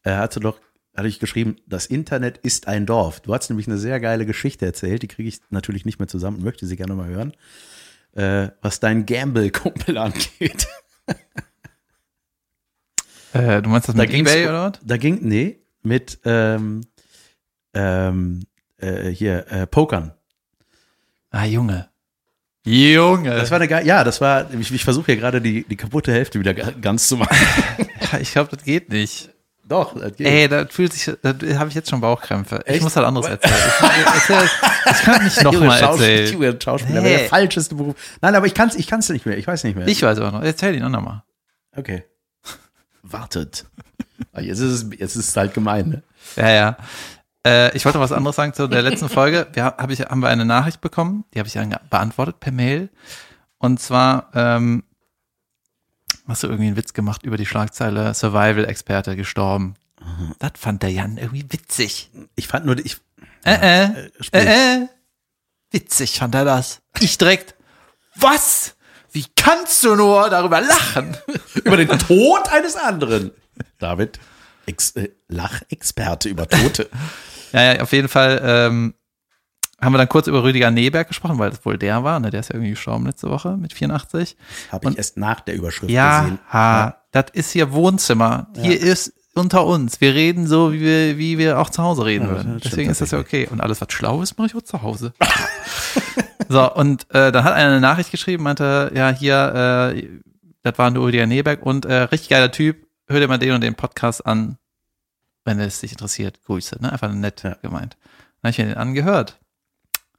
äh, hatte doch, hatte ich geschrieben, das Internet ist ein Dorf. Du hast nämlich eine sehr geile Geschichte erzählt, die kriege ich natürlich nicht mehr zusammen, möchte sie gerne mal hören, äh, was dein Gamble-Kumpel angeht. Äh, du meinst das mit ging's- Ebay oder was? Da ging, nee, mit ähm, ähm, äh, hier, äh, Pokern. Ah, Junge. Junge. Das war eine geile, ja, das war, ich, ich versuche hier gerade die, die kaputte Hälfte wieder ga- ganz zu machen. Ja, ich glaube, das geht nicht. Doch, das geht. Ey, da fühlt sich, da habe ich jetzt schon Bauchkrämpfe. Ich Echt? muss halt anderes erzählen. Ich, erzähl, ich kann nicht nochmal erzählen. Schauspieler, Nee. der falscheste Beruf. Nein, aber ich kann es ich kann's nicht mehr. Ich weiß nicht mehr. Ich weiß aber noch. Erzähl ihn auch nochmal. okay. Wartet. Ah, Jetzt ist es, jetzt ist es halt gemein, ne? Ja, ja. Äh, ich wollte was anderes sagen zu der letzten Folge. Wir hab ich, haben wir eine Nachricht bekommen, die habe ich dann beantwortet per Mail. Und zwar ähm, hast du irgendwie einen Witz gemacht über die Schlagzeile Survival-Experte gestorben. Das fand der Jan irgendwie witzig. Ich fand nur, ich, Äh, äh, sprich. äh, äh. Witzig fand er das. Ich direkt, was? Wie kannst du nur darüber lachen? über den Tod eines anderen. David, Ex, äh, Lachexperte über Tote. Ja, ja, auf jeden Fall ähm, haben wir dann kurz über Rüdiger Neberg gesprochen, weil das wohl der war, ne? Der ist ja irgendwie gestorben letzte Woche mit 84. Habe ich erst nach der Überschrift Ja, gesehen. ha, das ist hier Wohnzimmer. Hier ist unter uns. Wir reden so, wie wir, wie wir auch zu Hause reden Ja, würden. Deswegen ist das ja okay. Und alles, was schlau ist, mache ich auch zu Hause. so, und äh, dann hat einer eine Nachricht geschrieben, meinte, ja, hier, äh, das war nur Rüdiger Neberg und äh, richtig geiler Typ, hör dir mal den und den Podcast an, wenn es dich interessiert. Grüße, ne? Einfach nett Ja. gemeint. Dann habe ich mir den angehört.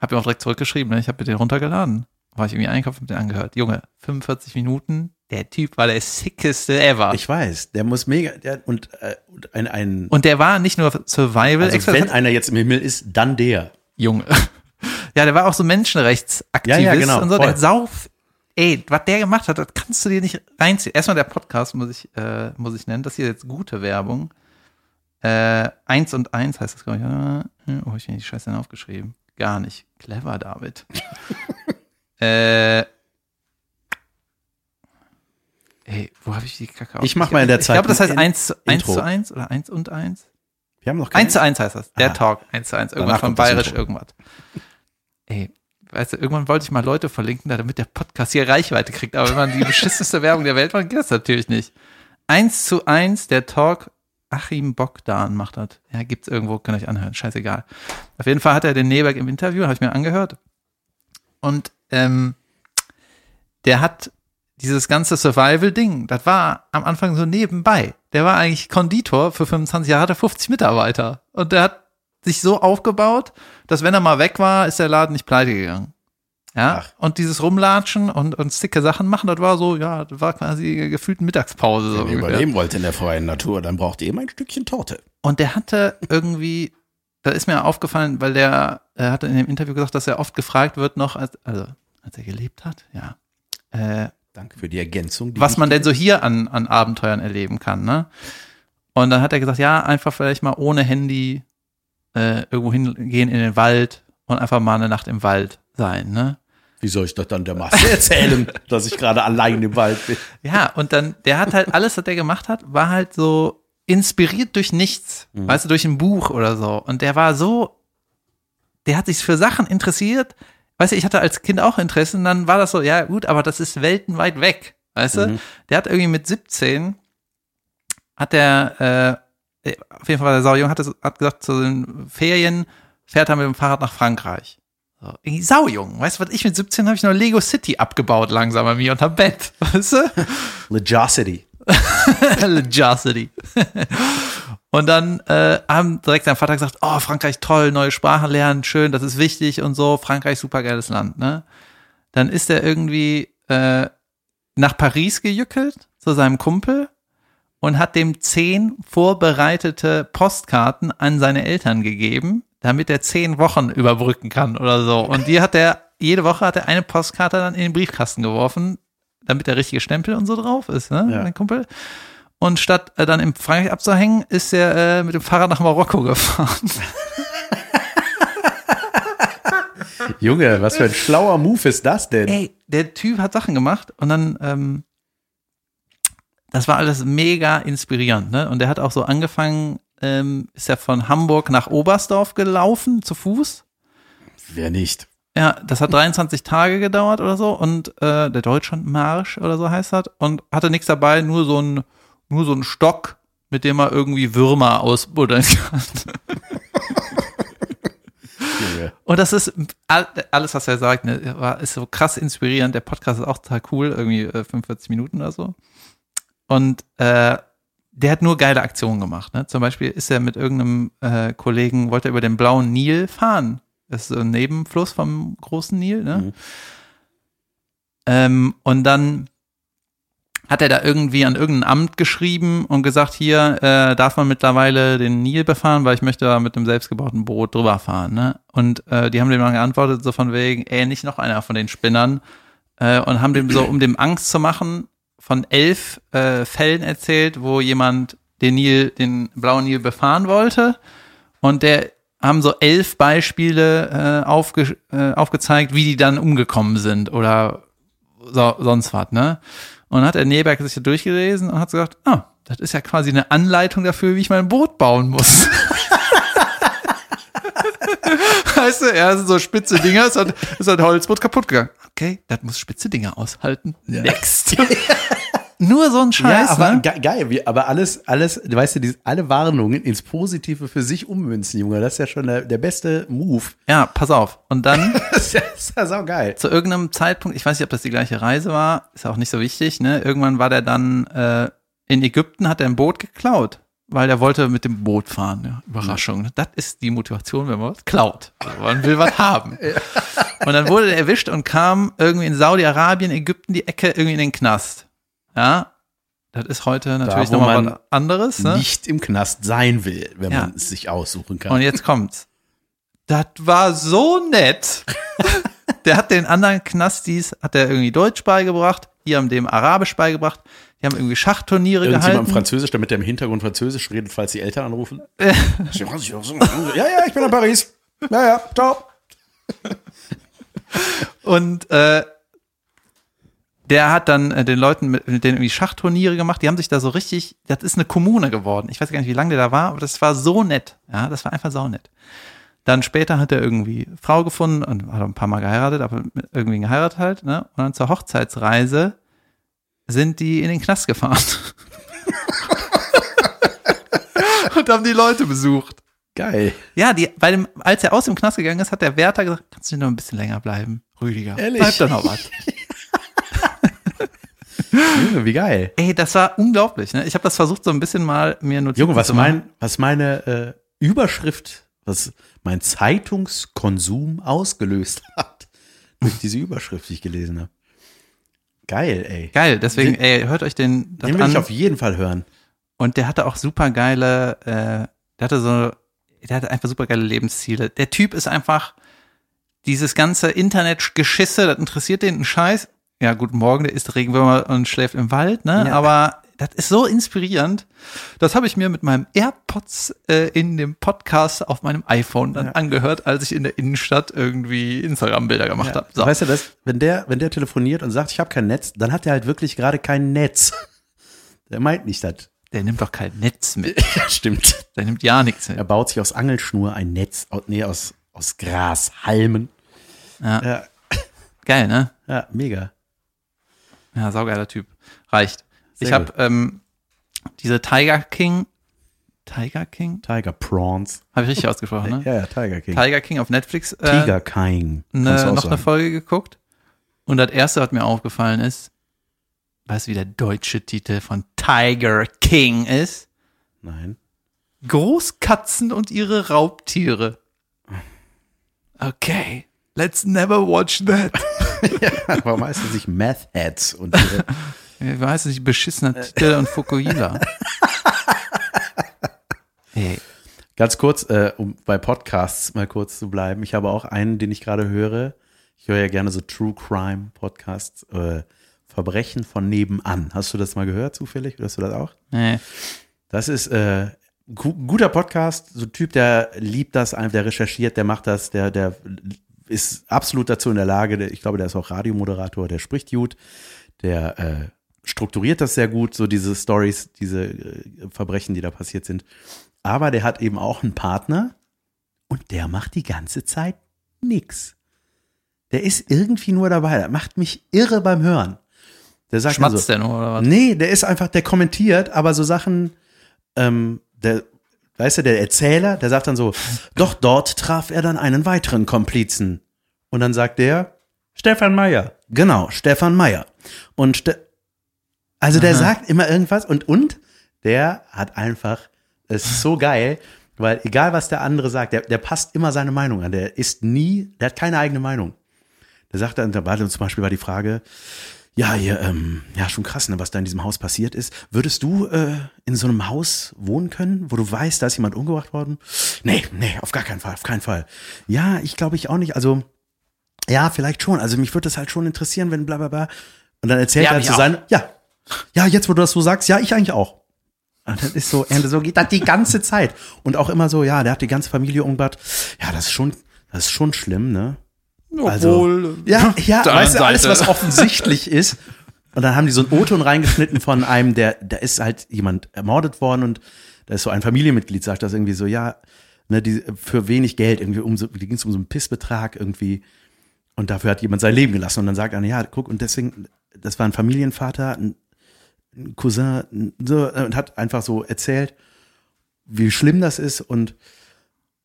Hab ihm auch direkt zurückgeschrieben, ne? ich habe mir den runtergeladen. War ich irgendwie einkaufen, hab den angehört. Junge, 45 Minuten der Typ war der sickeste ever. Ich weiß, der muss mega, der, und, äh, und ein, ein, und der war nicht nur Survival, also wenn einer jetzt im Himmel ist, dann der. Junge. Ja, der war auch so Menschenrechtsaktivist Ja, ja, genau, und so. Der voll. hat sau, ey, was der gemacht hat, das kannst du dir nicht reinziehen. Erstmal der Podcast muss ich, äh, muss ich nennen. Das hier ist jetzt gute Werbung. Äh, eins und eins heißt das, glaube ich. oder? Oh, ich mir die Scheiße aufgeschrieben? Gar nicht. Clever, David. äh, ey, wo habe ich die Kacke Ich mach mal in der Ich Zeit glaube, das heißt ein eins zu, eins Intro. zu eins oder eins und eins. Wir haben noch keinen. 1 zu 1 heißt das. Der Ah. Talk. 1 zu 1. Irgendwas Danach von Bayerisch irgendwas. Ey, weißt du, irgendwann wollte ich mal Leute verlinken, damit der Podcast hier Reichweite kriegt. Aber wenn man die beschissenste Werbung der Welt macht, geht das natürlich nicht. 1 zu 1, der Talk. Achim Bogdan macht das. Ja, gibt's irgendwo, könnt ihr euch anhören. Scheißegal. Auf jeden Fall hat er den Neberg im Interview, habe ich mir angehört. Und ähm, der hat dieses ganze Survival-Ding, das war am Anfang so nebenbei. Der war eigentlich Konditor für 25 Jahre, hatte 50 Mitarbeiter. Und der hat sich so aufgebaut, dass wenn er mal weg war, ist der Laden nicht pleite gegangen. Ja, Ach. und dieses Rumlatschen und, und sicke Sachen machen, das war so, ja, das war quasi gefühlt Mittagspause. So Wenn ihr überleben wollt in der freien Natur, dann braucht ihr immer ein Stückchen Torte. Und der hatte irgendwie, da ist mir aufgefallen, weil der, er hatte in dem Interview gesagt, dass er oft gefragt wird noch, als, also als er gelebt hat, ja, äh, Danke für die Ergänzung. die was man denn so hier an, an Abenteuern erleben kann, ne? Und dann hat er gesagt, ja, einfach vielleicht mal ohne Handy äh, irgendwo hingehen in den Wald und einfach mal eine Nacht im Wald sein, ne? Wie soll ich das dann der Masse erzählen, dass ich gerade allein im Wald bin? Ja, und dann, der hat halt alles, was der gemacht hat, war halt so inspiriert durch nichts, weißt du, durch ein Buch oder so. Und der war so, der hat sich für Sachen interessiert. Weißt du, ich hatte als Kind auch Interesse und dann war das so, ja gut, aber das ist weltenweit weg, weißt du? Der hat irgendwie mit 17, hat der, äh, auf jeden Fall war der saujung, hat, hat gesagt, zu den Ferien fährt er mit dem Fahrrad nach Frankreich. Irgendwie saujung. Weißt du, was ich mit 17 habe ich noch Lego City abgebaut langsam bei mir unterm Bett, weißt du? Legosity. Legosity. Und dann äh, haben direkt sein Vater gesagt, oh, Frankreich toll, neue Sprachen lernen, schön, das ist wichtig und so, Frankreich super geiles Land, ne? Dann ist er irgendwie äh, nach Paris gejückelt zu seinem Kumpel und hat dem zehn vorbereitete Postkarten an seine Eltern gegeben, damit er zehn Wochen überbrücken kann oder so. Und die hat er, jede Woche hat er eine Postkarte dann in den Briefkasten geworfen, damit der richtige Stempel und so drauf ist, ne, Ja. mein Kumpel. Und statt äh, dann in Frankreich abzuhängen, ist er äh, mit dem Fahrrad nach Marokko gefahren. Junge, was für ein schlauer Move ist das denn? Ey, der Typ hat Sachen gemacht und dann, ähm, das war alles mega inspirierend, ne? Und der hat auch so angefangen, ähm, ist er von Hamburg nach Oberstdorf gelaufen, zu Fuß. Wer nicht? Ja, das hat 23 Tage gedauert oder so und äh, der Deutschlandmarsch oder so heißt das und hatte nichts dabei, nur so ein nur so ein Stock, mit dem er irgendwie Würmer ausbuddeln kann. Und das ist all- alles, was er sagt, ne, war, ist so krass inspirierend. Der Podcast ist auch total cool, irgendwie äh, 45 Minuten oder so. Und äh, der hat nur geile Aktionen gemacht. Ne? Zum Beispiel ist er mit irgendeinem äh, Kollegen, wollte er über den blauen Nil fahren. Das ist so ein Nebenfluss vom großen Nil. Ne? Mhm. Ähm, und dann hat er da irgendwie an irgendein Amt geschrieben und gesagt, hier äh, darf man mittlerweile den Nil befahren, weil ich möchte da mit einem selbstgebauten Boot drüber fahren. Ne? Und äh, die haben dem dann geantwortet, so von wegen, ey, nicht noch einer von den Spinnern. Äh, und haben dem so, um dem Angst zu machen, von elf äh, Fällen erzählt, wo jemand den Nil, den blauen Nil befahren wollte. Und der haben so elf Beispiele äh, aufge, äh, aufgezeigt, wie die dann umgekommen sind oder so, sonst was, ne? Und dann hat der Neberg sich da durchgelesen und hat so gesagt, ah, das ist ja quasi eine Anleitung dafür, wie ich mein Boot bauen muss. weißt du, er sind so spitze Dinger, ist halt, ist halt Holzboot kaputt gegangen. Okay, das muss spitze Dinger aushalten. Next. Nur so ein Scheiß, ja, aber ne? ge geil, wie, aber alles, alles, weißt du, diese, alle Warnungen ins Positive für sich ummünzen, Junge. Das ist ja schon der, der beste Move. Ja, pass auf. Und dann Das ist ja, saugeil. zu irgendeinem Zeitpunkt, ich weiß nicht, ob das die gleiche Reise war, ist auch nicht so wichtig, ne? Irgendwann war der dann äh, in Ägypten, hat er ein Boot geklaut, weil er wollte mit dem Boot fahren. Ja, Überraschung. Ne? Das ist die Motivation, wenn man was klaut. Man will was haben. Und dann wurde er erwischt und kam irgendwie in Saudi-Arabien, Ägypten die Ecke irgendwie in den Knast. Ja, das ist heute natürlich nochmal was anderes. Ne? Nicht im Knast sein will, wenn Ja. man es sich aussuchen kann. Und jetzt kommt's. Das war so nett. der hat den anderen Knastis, hat der irgendwie Deutsch beigebracht, die haben dem Arabisch beigebracht, die haben irgendwie Schachturniere gehalten. Französisch, damit der im Hintergrund Französisch redet, falls die Eltern anrufen. ja, ja, ich bin in Paris. Ja, ja, ciao. Und äh, der hat dann äh, den Leuten mit, mit denen irgendwie Schachturniere gemacht. Die haben sich da so richtig, das ist eine Kommune geworden. Ich weiß gar nicht, wie lange der da war, aber das war so nett. Ja, das war einfach saunett. Dann später hat er irgendwie Frau gefunden und hat ein paar Mal geheiratet, aber mit irgendwie geheiratet halt. Ne? Und dann zur Hochzeitsreise sind die in den Knast gefahren. und haben die Leute besucht. Geil. Ja, die, bei dem, als er aus dem Knast gegangen ist, hat der Wärter gesagt, kannst du noch ein bisschen länger bleiben, Rüdiger? Ehrlich? Bleibt da noch was. Junge, wie geil. Ey, das war unglaublich. Ne? Ich habe das versucht, so ein bisschen mal mir Notizen Junge, was zu machen. mein, was meine äh, Überschrift, was mein Zeitungskonsum ausgelöst hat, durch diese Überschrift, die ich gelesen habe. Geil, ey. Geil, deswegen, ey, hört euch den Den will an. ich auf jeden Fall hören. Und der hatte auch super geile, äh, der hatte so, der hatte einfach super geile Lebensziele. Der Typ ist einfach dieses ganze Internetgeschisse, das interessiert den einen Scheiß. Ja, guten Morgen, der isst Regenwürmer und schläft im Wald, ne? Ja. Aber das ist so inspirierend. Das habe ich mir mit meinem AirPods äh, in dem Podcast auf meinem iPhone dann angehört, als ich in der Innenstadt irgendwie Instagram-Bilder gemacht habe. So. Weißt du das, wenn der, wenn der telefoniert und sagt, ich habe kein Netz, dann hat er halt wirklich gerade kein Netz. Der meint nicht das. Der nimmt doch kein Netz mit. Ja, stimmt. Der nimmt ja nichts mit. Er baut sich aus Angelschnur ein Netz, aus, nee, aus, aus Gras, Halmen. Ja. Ja, Geil, ne? ja mega. Ja, saugeiler Typ. Reicht. Sehr ich habe ähm, diese Tiger King, Tiger King? Tiger Prawns. Habe ich richtig ausgesprochen, ne? Ja, ja, Tiger King. Tiger King auf Netflix äh, Tiger King. ne, noch eine sagen. Folge geguckt. Und das erste, was mir aufgefallen ist, weißt du, wie der deutsche Titel von Tiger King ist? Nein. Großkatzen und ihre Raubtiere. Okay, let's never watch that. Warum heißt er sich Meth Heads und Ich weiß nicht, beschissener Titel und Fukuhila. Hey, Ganz kurz, äh, um bei Podcasts mal kurz zu bleiben. Ich habe auch einen, den ich gerade höre. Ich höre ja gerne so True Crime Podcasts. Äh, Verbrechen von nebenan. Hast du das mal gehört zufällig? Hörst du das auch? nee. Das ist äh, gu guter Podcast. So ein Typ, der liebt das, der recherchiert, der macht das, der, der ist absolut dazu in der Lage. Ich glaube, der ist auch Radiomoderator, der spricht gut, der äh, strukturiert das sehr gut, so diese Stories, diese äh, Verbrechen, die da passiert sind. Aber der hat eben auch einen Partner und der macht die ganze Zeit nix. Der ist irgendwie nur dabei. Der macht mich irre beim Hören. Der sagt Schmatzt so, der nur oder was? Nee, der ist einfach, der kommentiert, aber so Sachen, ähm, der, weißt du, der Erzähler, der sagt dann so, doch dort traf er dann einen weiteren Komplizen. Und dann sagt der, Stefan Meyer. Genau, Stefan Meyer. Und Ste also der Aha. sagt immer irgendwas und, und der hat einfach, es ist so geil, weil egal was der andere sagt, der, der passt immer seine Meinung an. Der ist nie, der hat keine eigene Meinung. Der sagt dann, da war zum Beispiel war die Frage, ja, hier, ähm, ja, schon krass, ne, was da in diesem Haus passiert ist. Würdest du äh, in so einem Haus wohnen können, wo du weißt, da ist jemand umgebracht worden? Nee, nee, auf gar keinen Fall, auf keinen Fall. Ja, ich glaube ich auch nicht. Also, ja, vielleicht schon. Also mich würde das halt schon interessieren, wenn bla bla bla. Und dann erzählt Ja, er zu sein, ja, ja, jetzt wo du das so sagst, ja, ich eigentlich auch. Und das ist so, so geht das die ganze Zeit. Und auch immer so, ja, der hat die ganze Familie umgebracht. Ja, das ist schon, das ist schon schlimm, ne? Also, ja, ja, der weißt du, alles, Seite. was offensichtlich ist. Und dann haben die so einen O-Ton reingeschnitten von einem, der, da ist halt jemand ermordet worden und da ist so ein Familienmitglied, sagt das irgendwie so, ja, ne, die, für wenig Geld, irgendwie um so, die ging es um so einen Pissbetrag irgendwie. Und dafür hat jemand sein Leben gelassen. Und dann sagt einer, ja, guck, und deswegen, das war ein Familienvater, ein, ein Cousin, ein- so, und hat einfach so erzählt, wie schlimm das ist. Und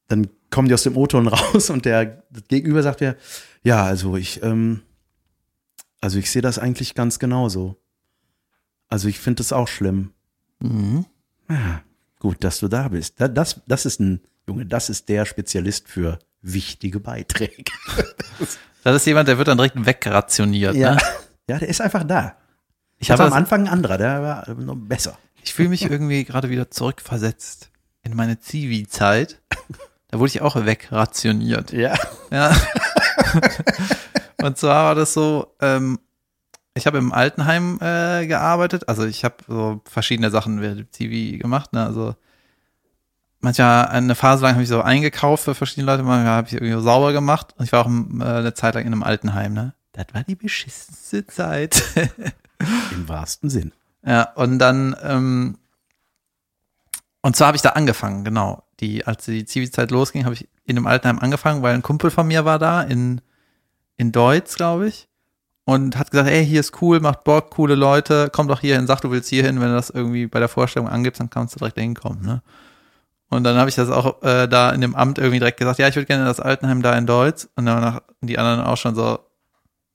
dann kommen die aus dem O-Ton raus und der Gegenüber sagt ja, ja, also ich, ähm, also ich sehe das eigentlich ganz genauso. Also ich finde das auch schlimm. Mhm. Ja, gut, dass du da bist. Da- Das, das ist ein, Junge, das ist der Spezialist für wichtige Beiträge. Das ist jemand, der wird dann direkt wegrationiert. Ja. Ne? ja, der ist einfach da. Ich war am das, Anfang ein anderer, der war noch besser. ich fühle mich irgendwie gerade wieder zurückversetzt in meine Zivi-Zeit. Da wurde ich auch wegrationiert. Ja. Ja. Und zwar war das so, ähm, ich habe im Altenheim äh, gearbeitet. Also ich habe so verschiedene Sachen während TV gemacht. Ne? Also manchmal eine Phase lang habe ich so eingekauft für verschiedene Leute, manchmal habe ich irgendwie so sauber gemacht. Und ich war auch äh, eine Zeit lang in einem Altenheim. Ne? Das war die beschissenste Zeit. Im wahrsten Sinn. Ja, und dann, ähm, und zwar habe ich da angefangen, genau. Die, als die Zivi-Zeit losging, habe ich in einem Altenheim angefangen, weil ein Kumpel von mir war da in, in Deutsch, glaube ich. Und hat gesagt, ey, hier ist cool, macht Bock, coole Leute, komm doch hier hin, sag, du willst hier hin, wenn du das irgendwie bei der Vorstellung angibst, dann kannst du direkt hinkommen, ne? Und dann habe ich das auch äh, da in dem Amt irgendwie direkt gesagt, ja, ich würde gerne in das Altenheim da in Deutsch. Und dann nach, die anderen auch schon so,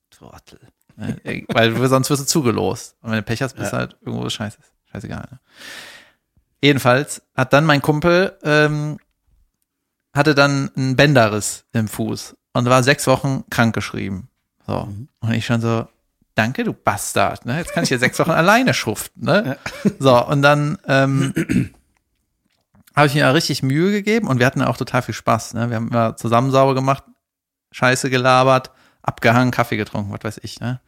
Trottel. Ne? Weil sonst wirst du zugelost. Und wenn du Pech hast, bist du halt irgendwo scheiße. Scheißegal. Ne? Jedenfalls hat dann mein Kumpel, ähm, hatte dann einen Bänderriss im Fuß und war sechs Wochen krankgeschrieben. So. Und ich schon so, danke, du Bastard. Ne? Jetzt kann ich hier sechs Wochen alleine schuften. Ne? So, und dann ähm, habe ich mir ja richtig Mühe gegeben und wir hatten ja auch total viel Spaß. Ne? Wir haben immer zusammen sauber gemacht, Scheiße gelabert, abgehangen, Kaffee getrunken, was weiß ich. Ne?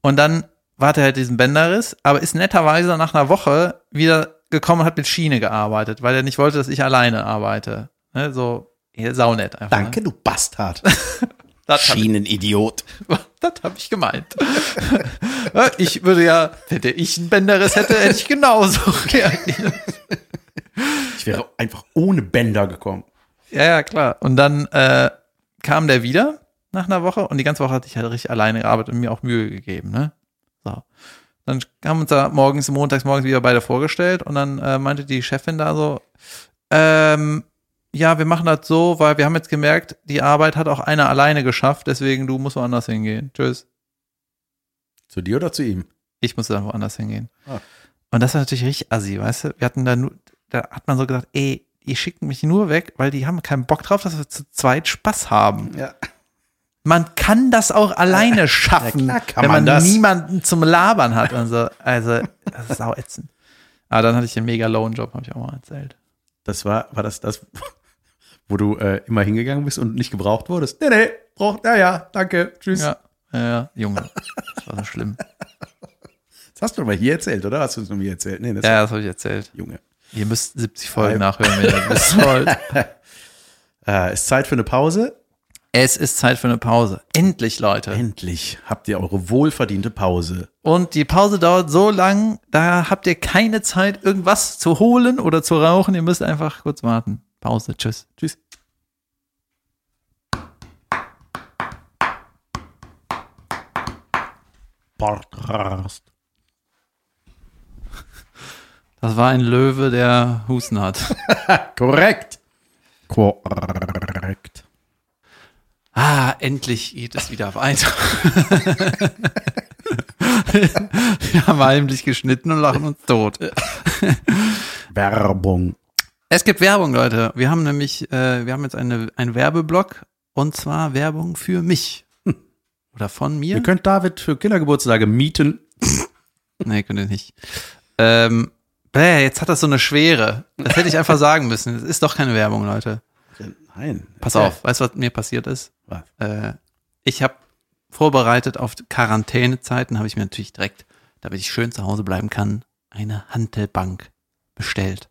Und dann hatte er halt diesen Bänderriss, aber ist netterweise nach einer Woche wieder gekommen und hat mit Schiene gearbeitet, weil er nicht wollte, dass ich alleine arbeite. Ne? So, ja, saunett einfach. Danke, du Bastard. Ne? Das hab ich- Schienenidiot. das habe ich gemeint. Ich würde ja, hätte ich einen Bänderriss hätte, hätte ich genauso reagiert. Ich wäre einfach ohne Bänder gekommen. Ja, ja, klar. Und dann äh, kam der wieder nach einer Woche und die ganze Woche hatte ich halt richtig alleine gearbeitet und mir auch Mühe gegeben, ne? So. Dann haben uns da morgens, montags morgens wieder beide vorgestellt und dann äh, meinte die Chefin da so, ähm, ja, wir machen das so, weil wir haben jetzt gemerkt, die Arbeit hat auch einer alleine geschafft, deswegen du musst woanders hingehen. Tschüss. Zu dir oder zu ihm? Ich musste dann woanders hingehen. Ah. Und das war natürlich richtig assi, weißt du? Wir hatten da nur, da hat man so gesagt, ey, die schicken mich nur weg, weil die haben keinen Bock drauf, dass wir zu zweit Spaß haben. Ja. Man kann das auch alleine schaffen, klar kann wenn man, man niemanden zum Labern hat und so. Also, das ist sau ätzend. Aber dann hatte ich den mega lowen Job, habe ich auch mal erzählt. Das war, war das das, wo du äh, immer hingegangen bist und nicht gebraucht wurdest? Nee, nee, braucht, ja, ja, danke, tschüss. Ja, ja, ja, Junge. Das war so schlimm. Das hast du aber hier erzählt, oder? Hast du es noch mir erzählt? Nee, das Ja, das habe ich erzählt. Junge. Ihr müsst 70 Folgen nachhören, wenn ihr das wollt. Äh, ist Zeit für eine Pause. Es ist Zeit für eine Pause. Endlich, Leute. Endlich habt ihr eure wohlverdiente Pause. Und die Pause dauert so lang, da habt ihr keine Zeit, irgendwas zu holen oder zu rauchen. Ihr müsst einfach kurz warten. Pause. Tschüss. Tschüss. Podcast. Das war ein Löwe, der Husten hat. Korrekt. Korrekt. Ah, endlich geht es wieder weiter. Wir haben heimlich geschnitten und lachen uns tot. Werbung. Es gibt Werbung, Leute. Wir haben nämlich, äh, wir haben jetzt eine, einen Werbeblock und zwar Werbung für mich. Oder von mir. Ihr könnt David für Kindergeburtstage mieten. Nee, könnt ihr nicht. Ähm, bäh, jetzt hat das so eine Schwere. Das hätte ich einfach sagen müssen. Das ist doch keine Werbung, Leute. Nein. Pass auf, weißt du, was mir passiert ist? Was? Äh, ich habe vorbereitet auf Quarantänezeiten, habe ich mir natürlich direkt, damit ich schön zu Hause bleiben kann, eine Hantelbank bestellt.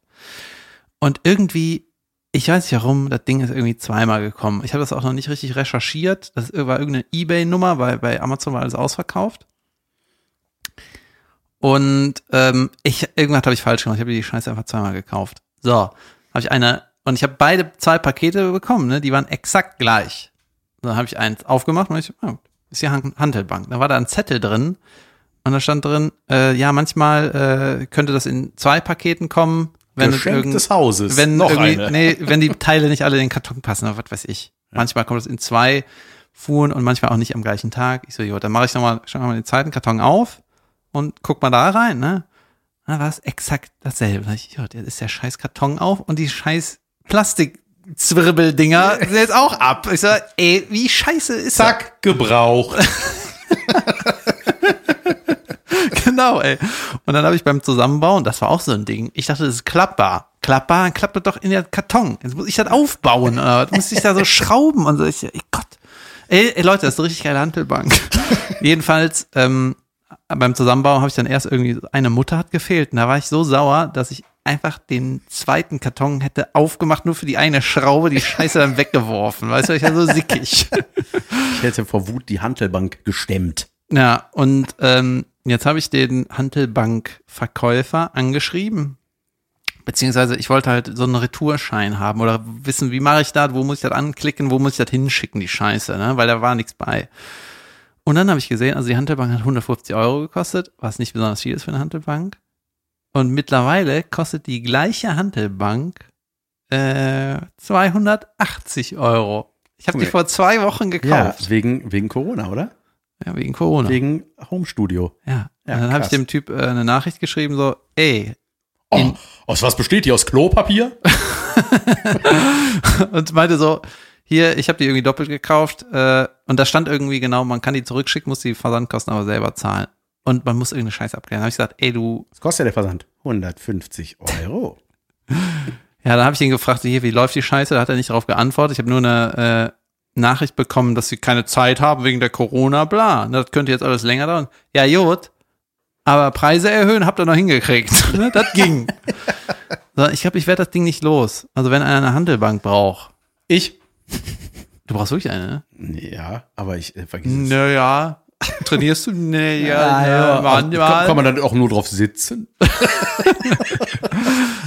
Und irgendwie, ich weiß nicht warum, das Ding ist irgendwie zweimal gekommen. Ich habe das auch noch nicht richtig recherchiert. Das war irgendeine Ebay-Nummer, weil bei Amazon war alles ausverkauft. Und ähm, ich irgendwas habe ich falsch gemacht. Ich habe die Scheiße einfach zweimal gekauft. So, habe ich eine und ich habe beide zwei Pakete bekommen. Ne? Die waren exakt gleich. Dann habe ich eins aufgemacht und ich, oh, ist hier Han- Hantelbank. Da war da ein Zettel drin und da stand drin, äh, ja manchmal äh, könnte das in zwei Paketen kommen, wenn es Geschenk des Hauses. wenn Noch eine. nee, wenn die Teile nicht alle in den Karton passen oder was weiß ich. Manchmal kommt es in zwei Fuhren und manchmal auch nicht am gleichen Tag. Ich so, jo, dann mache ich nochmal, schau mal den zweiten Karton auf und guck mal da rein, ne? Da war es exakt dasselbe. Da ich, jo, das ist der scheiß Karton auf und die scheiß Plastikzwirbeldinger jetzt auch ab. Ich so, ey, wie scheiße ist Zack, das? genau, ey. Und dann habe ich beim Zusammenbauen, das war auch so ein Ding, ich dachte, das ist klappbar. Klappbar, dann klappt das doch in der Karton. Jetzt muss ich das aufbauen. Was? muss ich da so schrauben und so. Ich, ey Gott. Ey, ey Leute, das ist eine richtig geile Handelbank. Jedenfalls, ähm, beim Zusammenbau habe ich dann erst irgendwie, eine Mutter hat gefehlt. Und da war ich so sauer, dass ich einfach den zweiten Karton hätte aufgemacht, nur für die eine Schraube, die Scheiße dann weggeworfen. Weißt du, ich war so sickig. Ich hätte vor Wut die Hantelbank gestemmt. Ja, und ähm, jetzt habe ich den Hantelbank-Verkäufer angeschrieben. Beziehungsweise ich wollte halt so einen Retourschein haben oder wissen, wie mache ich das, wo muss ich das anklicken, wo muss ich das hinschicken, die Scheiße, ne? Weil da war nichts bei. Und dann habe ich gesehen, also die Hantelbank hat 150 Euro gekostet, was nicht besonders viel ist für eine Hantelbank. Und mittlerweile kostet die gleiche Hantelbank äh, 280 Euro. Ich habe die vor zwei Wochen Ja, gekauft. wegen, wegen Corona, oder? Ja, wegen Corona. Wegen Homestudio. Ja, Ja, und dann habe ich dem Typ äh, eine Nachricht geschrieben, so, ey, Oh, aus was besteht die? Aus Klopapier? und meinte so, hier, ich habe die irgendwie doppelt gekauft äh, und da stand irgendwie genau, man kann die zurückschicken, muss die Versandkosten aber selber zahlen. Und man muss irgendeine Scheiße abklären. Da habe ich gesagt, ey, du, Was kostet der Versand? 150 Euro. ja, dann habe ich ihn gefragt, hier, wie läuft die Scheiße? Da hat er nicht darauf geantwortet. Ich habe nur eine äh, Nachricht bekommen, dass sie keine Zeit haben wegen der Corona, bla. Das könnte jetzt alles länger dauern. Ja, gut. Aber Preise erhöhen habt ihr noch hingekriegt. Ne, das ging. So, ich glaube, ich werde das Ding nicht los. Also wenn einer eine Handelbank braucht. Ich? Du brauchst wirklich eine, ne? Ja, aber ich äh, vergiss es. Naja. Trainierst du? Nee, ja, Ja, ja, also, kann, kann man dann auch nur drauf sitzen?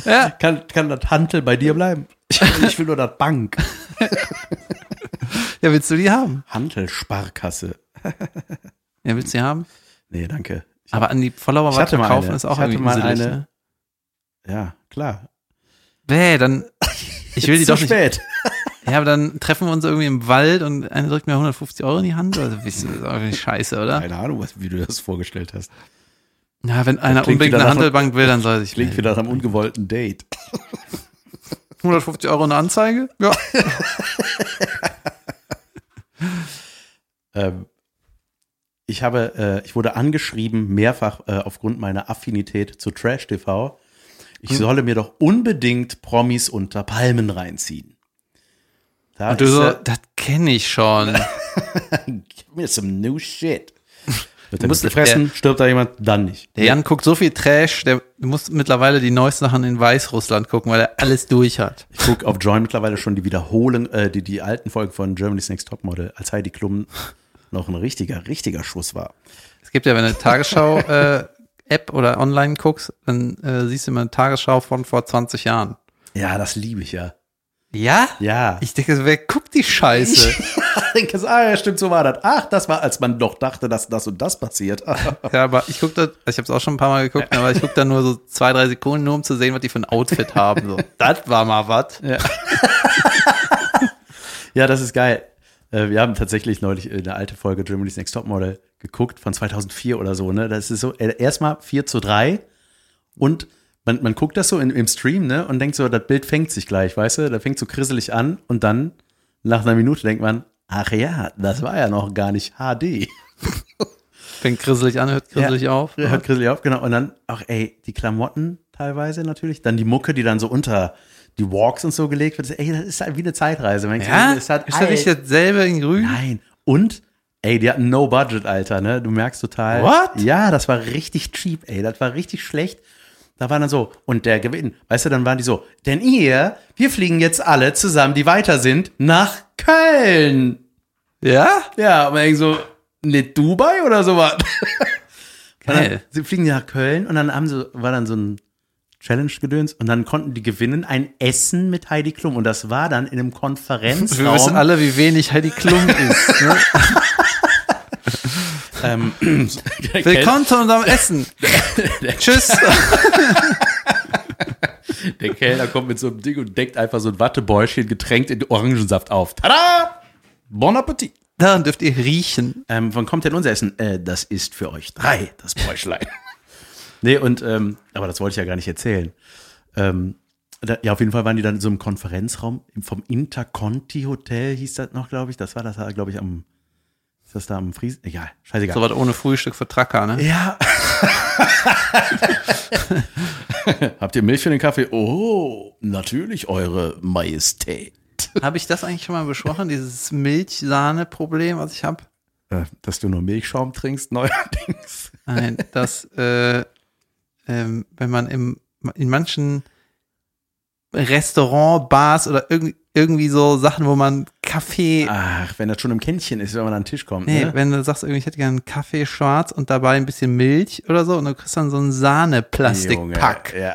Ja. Kann, kann das Hantel bei dir bleiben? Ich will nur das Bank. ja, willst du die haben? Hantel-Sparkasse. Ja, willst du die haben? Nee, danke. Ich Aber an die Follower weiterkaufen eine. ist auch Ich irgendwie mal eine. ne? Ja, klar. Bäh, dann, ich will die doch nicht. Ja, aber dann treffen wir uns irgendwie im Wald und einer drückt mir 150 Euro in die Hand. Also, das ist auch scheiße, oder? Keine Ahnung, was, wie du das vorgestellt hast. Ja, wenn einer unbedingt eine Handelbank will, dann soll sich Klingt melden. wieder nach einem ungewollten Date. 150 Euro eine Anzeige? Ja. Ähm, ich habe, äh, ich wurde angeschrieben mehrfach äh, aufgrund meiner Affinität zu Trash TV. Ich Hm. solle mir doch unbedingt Promis unter Palmen reinziehen. Da Und du so, äh, das kenne ich schon. give me some new shit. Wird er gefressen, stirbt da jemand, dann nicht. Der Jan guckt so viel Trash, der muss mittlerweile die neuesten Sachen in Weißrussland gucken, weil er alles durch hat. Ich gucke auf Join mittlerweile schon die Wiederholung, äh, die, die alten Folgen von Germany's Next Topmodel, als Heidi Klum noch ein richtiger, richtiger Schuss war. Es gibt ja, wenn du Tagesschau äh, App oder online guckst, dann äh, siehst du immer eine Tagesschau von vor 20 Jahren. Ja, das liebe ich ja. Ja? Ja. Ich denke, wer guckt die Scheiße? Ich denke, ah, ja, stimmt, so war das. Ach, das war, als man doch dachte, dass das und das passiert. ja, aber ich gucke das, ich habe es auch schon ein paar Mal geguckt, aber ich gucke da nur so zwei, drei Sekunden, nur um zu sehen, was die für ein Outfit haben. So, das war mal was. ja, das ist geil. Äh, Wir haben tatsächlich neulich eine alte Folge Germany's Next Topmodel geguckt, von 2004 oder so, ne? Das ist so, äh, erstmal 4 zu 3 und man, man guckt das so in, im Stream, ne? Und denkt so, das Bild fängt sich gleich, weißt du? Da fängt so krisselig an und dann, nach einer Minute, denkt man, ach ja, das war ja noch gar nicht HD. Fängt grisselig an, hört grisselig auf. Ja, Hört grisselig auf, genau. Und dann auch, ey, die Klamotten teilweise natürlich. Dann die Mucke, die dann so unter die Walks und so gelegt wird. Ey, das ist halt wie eine Zeitreise. Man Ja? ist das nicht dasselbe in grün? Nein. Und, ey, die hatten no budget, Alter, ne? Du merkst total. What? Ja, das war richtig cheap, ey. Das war richtig schlecht. Da war dann so, und der Gewinn, weißt du, dann waren die so, denn ihr, wir fliegen jetzt alle zusammen, die weiter sind, nach Köln. Ja? Ja, aber irgendwie so, nicht Dubai oder sowas. Und Geil. Sie fliegen nach Köln und dann haben sie, war dann so ein Challenge-Gedöns und dann konnten die gewinnen ein Essen mit Heidi Klum und das war dann in einem Wir wissen Konferenzraum. alle, wie wenig Heidi Klum ist. Ne? ähm, Willkommen zu unserem Essen. Tschüss. Der Kellner kommt mit so einem Ding und deckt einfach so ein Wattebäuschen getränkt in Orangensaft auf. Tada! Bon Appetit! Daran dürft ihr riechen. Ähm, wann kommt denn unser Essen? Äh, das ist für euch drei, das Bäuchlein. nee, und, ähm, aber das wollte ich ja gar nicht erzählen. Ähm, da, ja, auf jeden Fall waren die dann in so einem Konferenzraum vom Interconti Hotel, hieß das noch, glaube ich. Das war das, glaube ich, am, ist das da am Fries? Egal, scheißegal. So was ohne Frühstück für Tracker, ne? Ja. Habt ihr Milch für den Kaffee? Oh, natürlich, eure Majestät. Habe ich das eigentlich schon mal besprochen, dieses Milchsahne-Problem, was ich habe? Äh, Dass du nur Milchschaum trinkst, neuerdings. Nein, dass äh, ähm, wenn man im, in manchen Restaurant, Bars oder irg irgendwie so Sachen, wo man Kaffee, Ach, wenn das schon im Kännchen ist, wenn man an den Tisch kommt. nee, ne? wenn du sagst, irgendwie, ich hätte gerne einen Kaffee schwarz und dabei ein bisschen Milch oder so und du kriegst dann so einen Sahne-Plastikpack. Ja.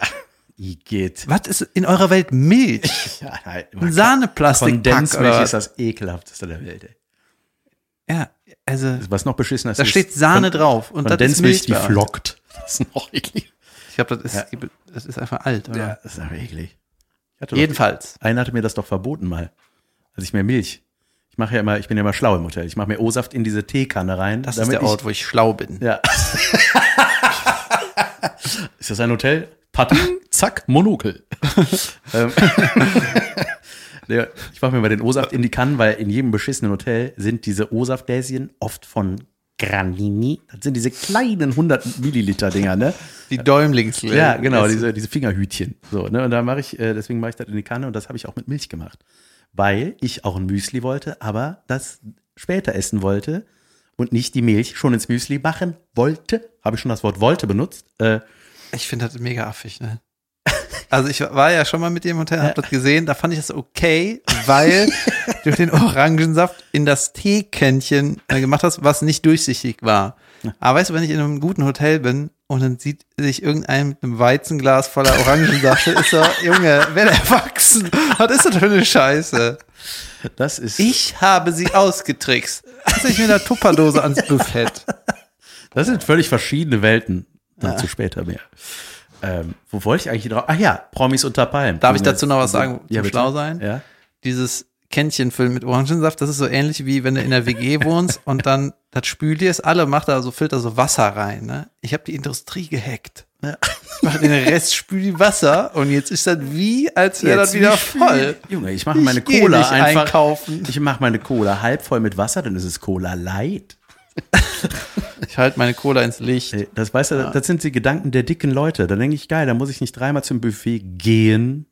Igitt. Was ist in eurer Welt Milch? Ja, halt. Ein Sahne-Plastikpack Kondensmilch ist das ekelhafteste der Welt. Ey. Ja, also Was noch beschissener ist, da steht Sahne Kon- drauf und das ist Kondensmilch, Milch die flockt. Das ist noch eklig. Ich glaube, das ist, das ist einfach alt, oder? Ja, das ist aber eklig. Ich hatte doch- Jedenfalls. Einer hatte mir das doch verboten mal. Als ich mir Milch. Ich mache ja immer, ich bin ja immer schlau im Hotel. Ich mache mir O-Saft in diese Teekanne rein. Das ist der Ort, wo ich schlau bin. Ich, ja. ist das ein Hotel? Patten, zack, Monokel. Ähm, ich mache mir mal den O-Saft in die Kannen, weil in jedem beschissenen Hotel sind diese O-Saftgläschen oft von Granini. Das sind diese kleinen 100 Milliliter Dinger, ne? Die Däumlingsgläser. Ja, genau, diese, diese Fingerhütchen. So, ne? Und da mache ich, äh, deswegen mache ich das in die Kanne und das habe ich auch mit Milch gemacht. Weil ich auch ein Müsli wollte, aber das später essen wollte und nicht die Milch schon ins Müsli machen wollte. Habe ich schon das Wort wollte benutzt. Äh, Ich finde das mega affig, ne? Also ich war ja schon mal mit dir im Hotel, hab das gesehen, da fand ich das okay, weil du den Orangensaft in das Teekännchen äh, gemacht hast, was nicht durchsichtig war. Aber weißt du, wenn ich in einem guten Hotel bin und dann sieht sich irgendein mit einem Weizenglas voller Orangensaft, ist so, Junge, wer erwachsen? Was ist das für eine Scheiße? das ist, Ich habe sie ausgetrickst. Als ich mit einer Tupperdose ans Buffett. das sind völlig verschiedene Welten. Dazu später mehr. Ähm, wo wollte ich eigentlich drauf? Ach ja, Promis unter Palmen. Darf ich dazu noch was sagen, zum Ja, bitte. schlau sein? Ja. dieses Kännchen füllen mit Orangensaft, das ist so ähnlich wie wenn du in der WG wohnst und dann das spült dir es alle, macht da so Filter so Wasser rein. Ne? Ich habe die Industrie gehackt. Ne? Ich mache den Rest, spül die Wasser und jetzt ist das wie, als wäre das wieder voll. Junge, ich mache meine Ich Cola einfach. einkaufen. Ich mache meine Cola halb voll mit Wasser, dann ist es Cola Light. Ich halte meine Cola ins Licht. Das weißt du, das sind die Gedanken der dicken Leute. Da denke ich, geil, da muss ich nicht dreimal zum Buffet gehen,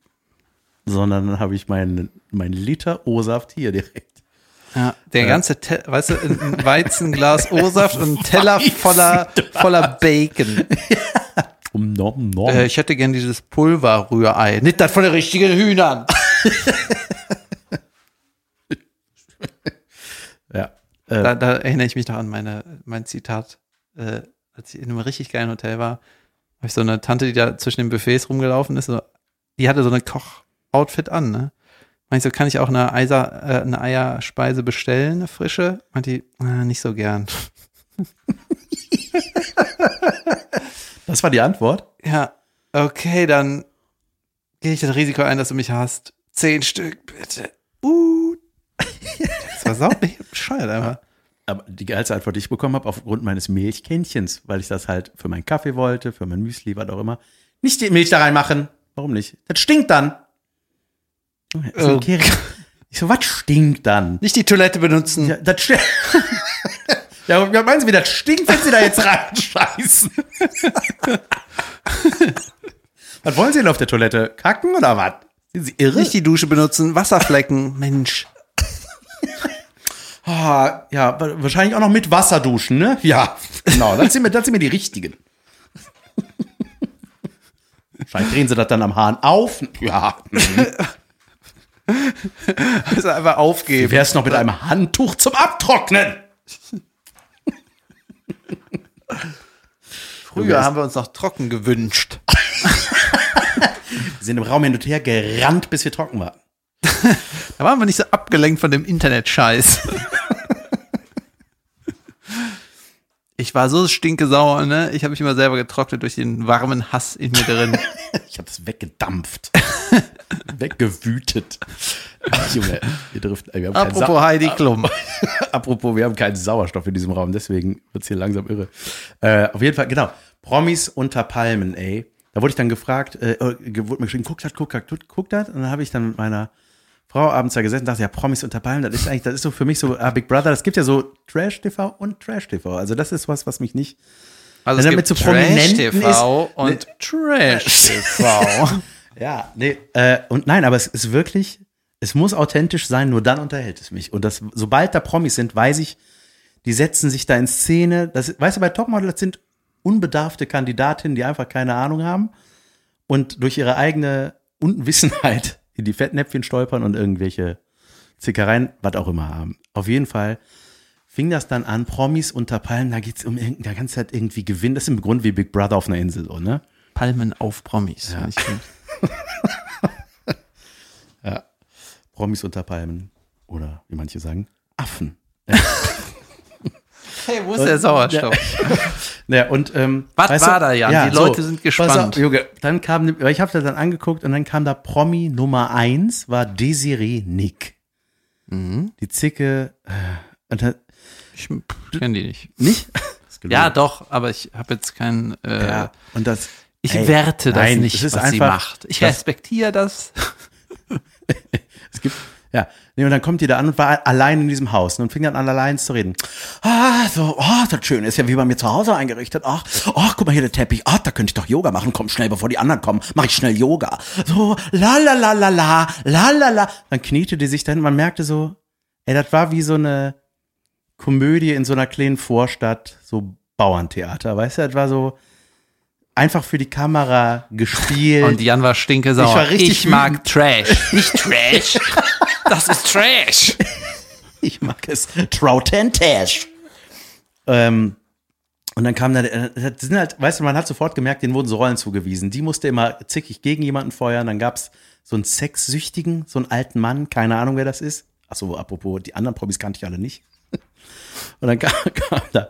sondern dann habe ich meinen mein Liter O-Saft hier direkt. Ja, der ganze, Te weißt du, ein Weizenglas O-Saft und ein Teller voller, voller Bacon. Nom nom. Äh, ich hätte gern dieses Pulverrührei. Nicht das von den richtigen Hühnern. ja. Äh, Da, da erinnere ich mich noch an meine, mein Zitat, äh, als ich in einem richtig geilen Hotel war, habe ich so eine Tante, die da zwischen den Buffets rumgelaufen ist, so, die hatte so eine Koch-Outfit an, ne? Meinte ich so, kann ich auch eine, Eiser, äh, eine Eierspeise bestellen, eine frische? Meinte die, äh, nicht so gern. das war die Antwort. Ja, okay, dann gehe ich das Risiko ein, dass du mich hast. Zehn Stück, bitte. Uh. Das war bescheuert einfach. Aber die geilste Antwort, die ich bekommen habe, aufgrund meines Milchkännchens, weil ich das halt für meinen Kaffee wollte, für mein Müsli, was auch immer. Nicht die Milch da reinmachen. Warum nicht? Das stinkt dann. Oh. Ich so, was stinkt dann? Nicht die Toilette benutzen. Ja, das stinkt. ja, was meinen Sie, wie das stinkt, wenn Sie da jetzt reinscheißen? was wollen Sie denn auf der Toilette? Kacken oder was? Sind Sie irre? Nicht die Dusche benutzen, Wasserflecken, Mensch. Ah, ja, wa- wahrscheinlich auch noch mit Wasser duschen, ne? Ja, genau. Das sind mir, das sind mir die richtigen. Wahrscheinlich drehen sie das dann am Hahn auf. Ja. Also einfach aufgeben. wär's noch mit einem Handtuch zum Abtrocknen? Früher haben wir uns noch trocken gewünscht. Wir sind im Raum hin und her gerannt, bis wir trocken waren. Da waren wir nicht so abgelenkt von dem Internet-Scheiß. Ich war so stinke-sauer, ne? Ich habe mich immer selber getrocknet durch den warmen Hass in mir drin. Ich habe das weggedampft. Weggewütet. Junge, wir driften. Wir haben Apropos Sau- Heidi Klum. Apropos, wir haben keinen Sauerstoff in diesem Raum, deswegen wird's hier langsam irre. Äh, auf jeden Fall, genau. Promis unter Palmen, ey. Da wurde ich dann gefragt, äh, äh, wurde mir geschrieben, guck das, guck das, guck, guck das. Und dann habe ich dann mit meiner Frau abends da gesessen und dachte, ja, Promis unter Palmen, das ist eigentlich, das ist so für mich so ah, Big Brother. Es gibt ja so Trash-TV und Trash-TV. Also das ist was, was mich nicht Also es er gibt so Trash-TV und Trash-TV. Ja, nee, äh, und nein, aber es ist wirklich, es muss authentisch sein, nur dann unterhält es mich. Und das, sobald da Promis sind, weiß ich, die setzen sich da in Szene. Das, weißt du, bei Topmodel, das sind unbedarfte Kandidatinnen, die einfach keine Ahnung haben und durch ihre eigene Unwissenheit in die Fettnäpfchen stolpern und irgendwelche Zickereien, was auch immer haben. Auf jeden Fall fing das dann an, Promis unter Palmen, da geht's um irgendeine ganze Zeit irgendwie Gewinn. Das ist im Grunde wie Big Brother auf einer Insel, so, ne? Palmen auf Promis. Ja. Ich find. Promis unter Palmen. Oder wie manche sagen, Affen. Hey, wo ist der Sauerstoff? Ja, und ähm, Was war da, Jan? Die Leute sind pass auf, gespannt. Junge, dann kam, ich habe das dann angeguckt und dann kam da Promi Nummer eins war Desiree Nick. Mhm. Die Zicke, äh, und dann, Ich kenne die nicht. nicht? Ja, doch, aber ich habe jetzt keinen. Äh, ja, und das, Ich ey, werte das nein, nicht, was sie einfach- macht. Ich respektiere das. Es gibt, ja, nee, und dann kommt die da an und war allein in diesem Haus ne, und fing dann an, allein zu reden. Ah, so, oh, das Schöne ist ja wie bei mir zu Hause eingerichtet. Ach, ach, guck mal hier der Teppich. Ach, da könnte ich doch Yoga machen. Komm schnell, bevor die anderen kommen. Mach ich schnell Yoga. So, la la la la la, la la la. Dann kniete die sich dann, man merkte so, ey, das war wie so eine Komödie in so einer kleinen Vorstadt, so Bauerntheater, weißt du, das war so einfach für die Kamera gespielt. Und Jan war stinke sauer. Ich war richtig ich mag Trash. Nicht Trash. Das ist Trash. Ich mag es. Troutentash. Ähm, und dann kam dann, äh, sind halt, weißt du, man hat sofort gemerkt, denen wurden so Rollen zugewiesen. Die musste immer zickig gegen jemanden feuern. Dann gab's so einen Sexsüchtigen, so einen alten Mann, keine Ahnung, wer das ist. Achso, apropos, die anderen Promis kannte ich alle nicht. Und dann kam, kam da,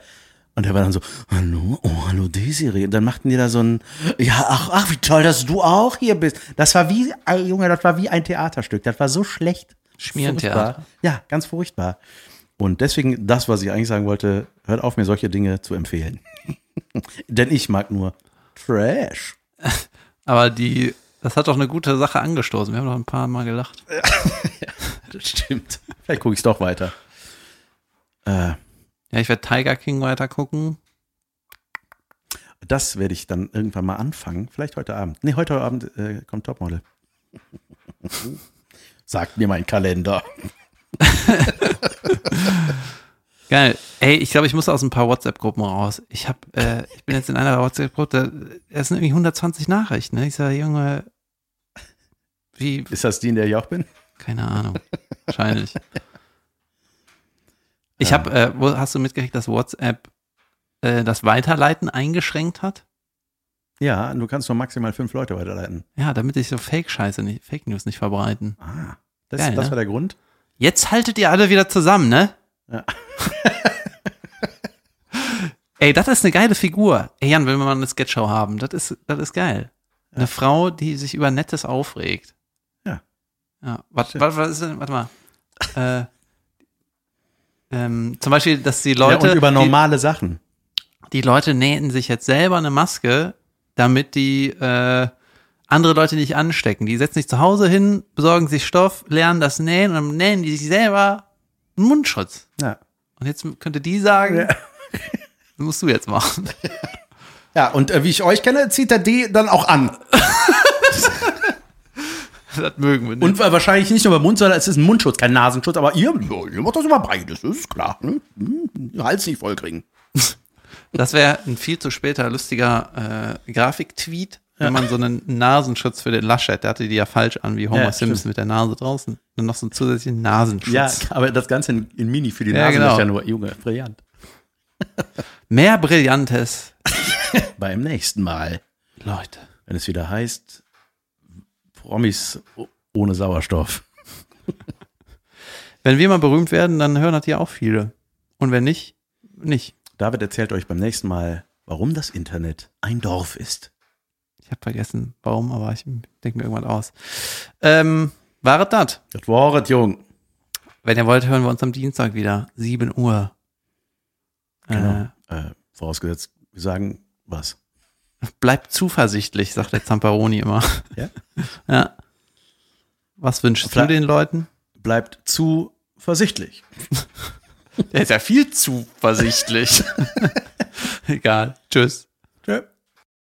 und der war dann so, hallo, oh, hallo Desiree. Und dann machten die da so ein, ja, ach, ach, wie toll, dass du auch hier bist. Das war wie, ey, Junge, das war wie ein Theaterstück. Das war so schlecht. Schmierentheater. Furchtbar. Ja, ganz furchtbar. Und deswegen, das, was ich eigentlich sagen wollte, hört auf, mir solche Dinge zu empfehlen. Denn ich mag nur Trash. Aber die, das hat doch eine gute Sache angestoßen. Wir haben doch ein paar Mal gelacht. Das stimmt. Vielleicht gucke ich es doch weiter. Äh, Ja, ich werde Tiger King weiter gucken. das werde ich dann irgendwann mal anfangen. Vielleicht heute Abend. Nee, heute Abend äh, kommt Topmodel. Sagt mir mein Kalender. Geil. Ey, ich glaube, ich muss aus ein paar WhatsApp-Gruppen raus. Ich habe, äh, ich bin jetzt in einer WhatsApp-Gruppe, da es sind irgendwie 120 Nachrichten. Ne? Ich sage, Junge, wie, Ist das die, in der ich auch bin? keine Ahnung. Wahrscheinlich. Ich habe, äh, wo, hast du mitgekriegt, dass WhatsApp äh, das Weiterleiten eingeschränkt hat? Ja, du kannst nur maximal fünf Leute weiterleiten. Ja, damit sich so Fake-Scheiße nicht, Fake News nicht verbreiten. Ah, das, Geil, das ne? war der Grund. Jetzt haltet ihr alle wieder zusammen, ne? Ja. Ey, das ist eine geile Figur. Ey, Jan, wenn wir mal eine Sketchshow haben, das ist, das ist geil. Eine Frau, die sich über Nettes aufregt. Ja. Ja, was, was, was ist denn, warte mal. äh, ähm, zum Beispiel, dass die Leute, ja, und über die, normale Sachen. die Leute nähen sich jetzt selber eine Maske, damit die äh, andere Leute nicht anstecken. Die setzen sich zu Hause hin, besorgen sich Stoff, lernen das Nähen und dann nähen die sich selber einen Mundschutz. Ja. Und jetzt könnte die sagen, Ja. das musst du jetzt machen. Ja, und äh, wie ich euch kenne, zieht er die dann auch an. das mögen wir nicht. Und wahrscheinlich nicht nur beim Mund, sondern es ist ein Mundschutz, kein Nasenschutz. Aber ihr, ja, ihr macht das immer beides, das ist klar. Ne? Hals nicht voll kriegen. Das wäre ein viel zu später lustiger äh, Grafiktweet, wenn man so einen Nasenschutz für den Laschet, der hatte die ja falsch an, wie Homer Ja, Simpson stimmt. mit der Nase draußen. Dann noch so einen zusätzlichen Nasenschutz. Ja, aber das Ganze in, in Mini für die Ja, Nasenlöcher genau. nur. Junge, brillant. Mehr Brillantes. Beim nächsten Mal, Leute. wenn es wieder heißt, Promis ohne Sauerstoff. Wenn wir mal berühmt werden, dann hören das hier auch viele. Und wenn nicht, nicht. David erzählt euch beim nächsten Mal, warum das Internet ein Dorf ist. Ich habe vergessen, warum, aber ich denke mir irgendwann aus. Ähm, waret das? Das Wort, Jung. Wenn ihr wollt, hören wir uns am Dienstag wieder. 7 Uhr. Genau. Äh, vorausgesetzt, wir sagen was. Äh, bleibt zuversichtlich, sagt der Zamperoni immer. Ja? Ja. Was wünschst du Ble- den Leuten? Bleibt zuversichtlich. Der ist ja viel zuversichtlich. Egal. Tschüss.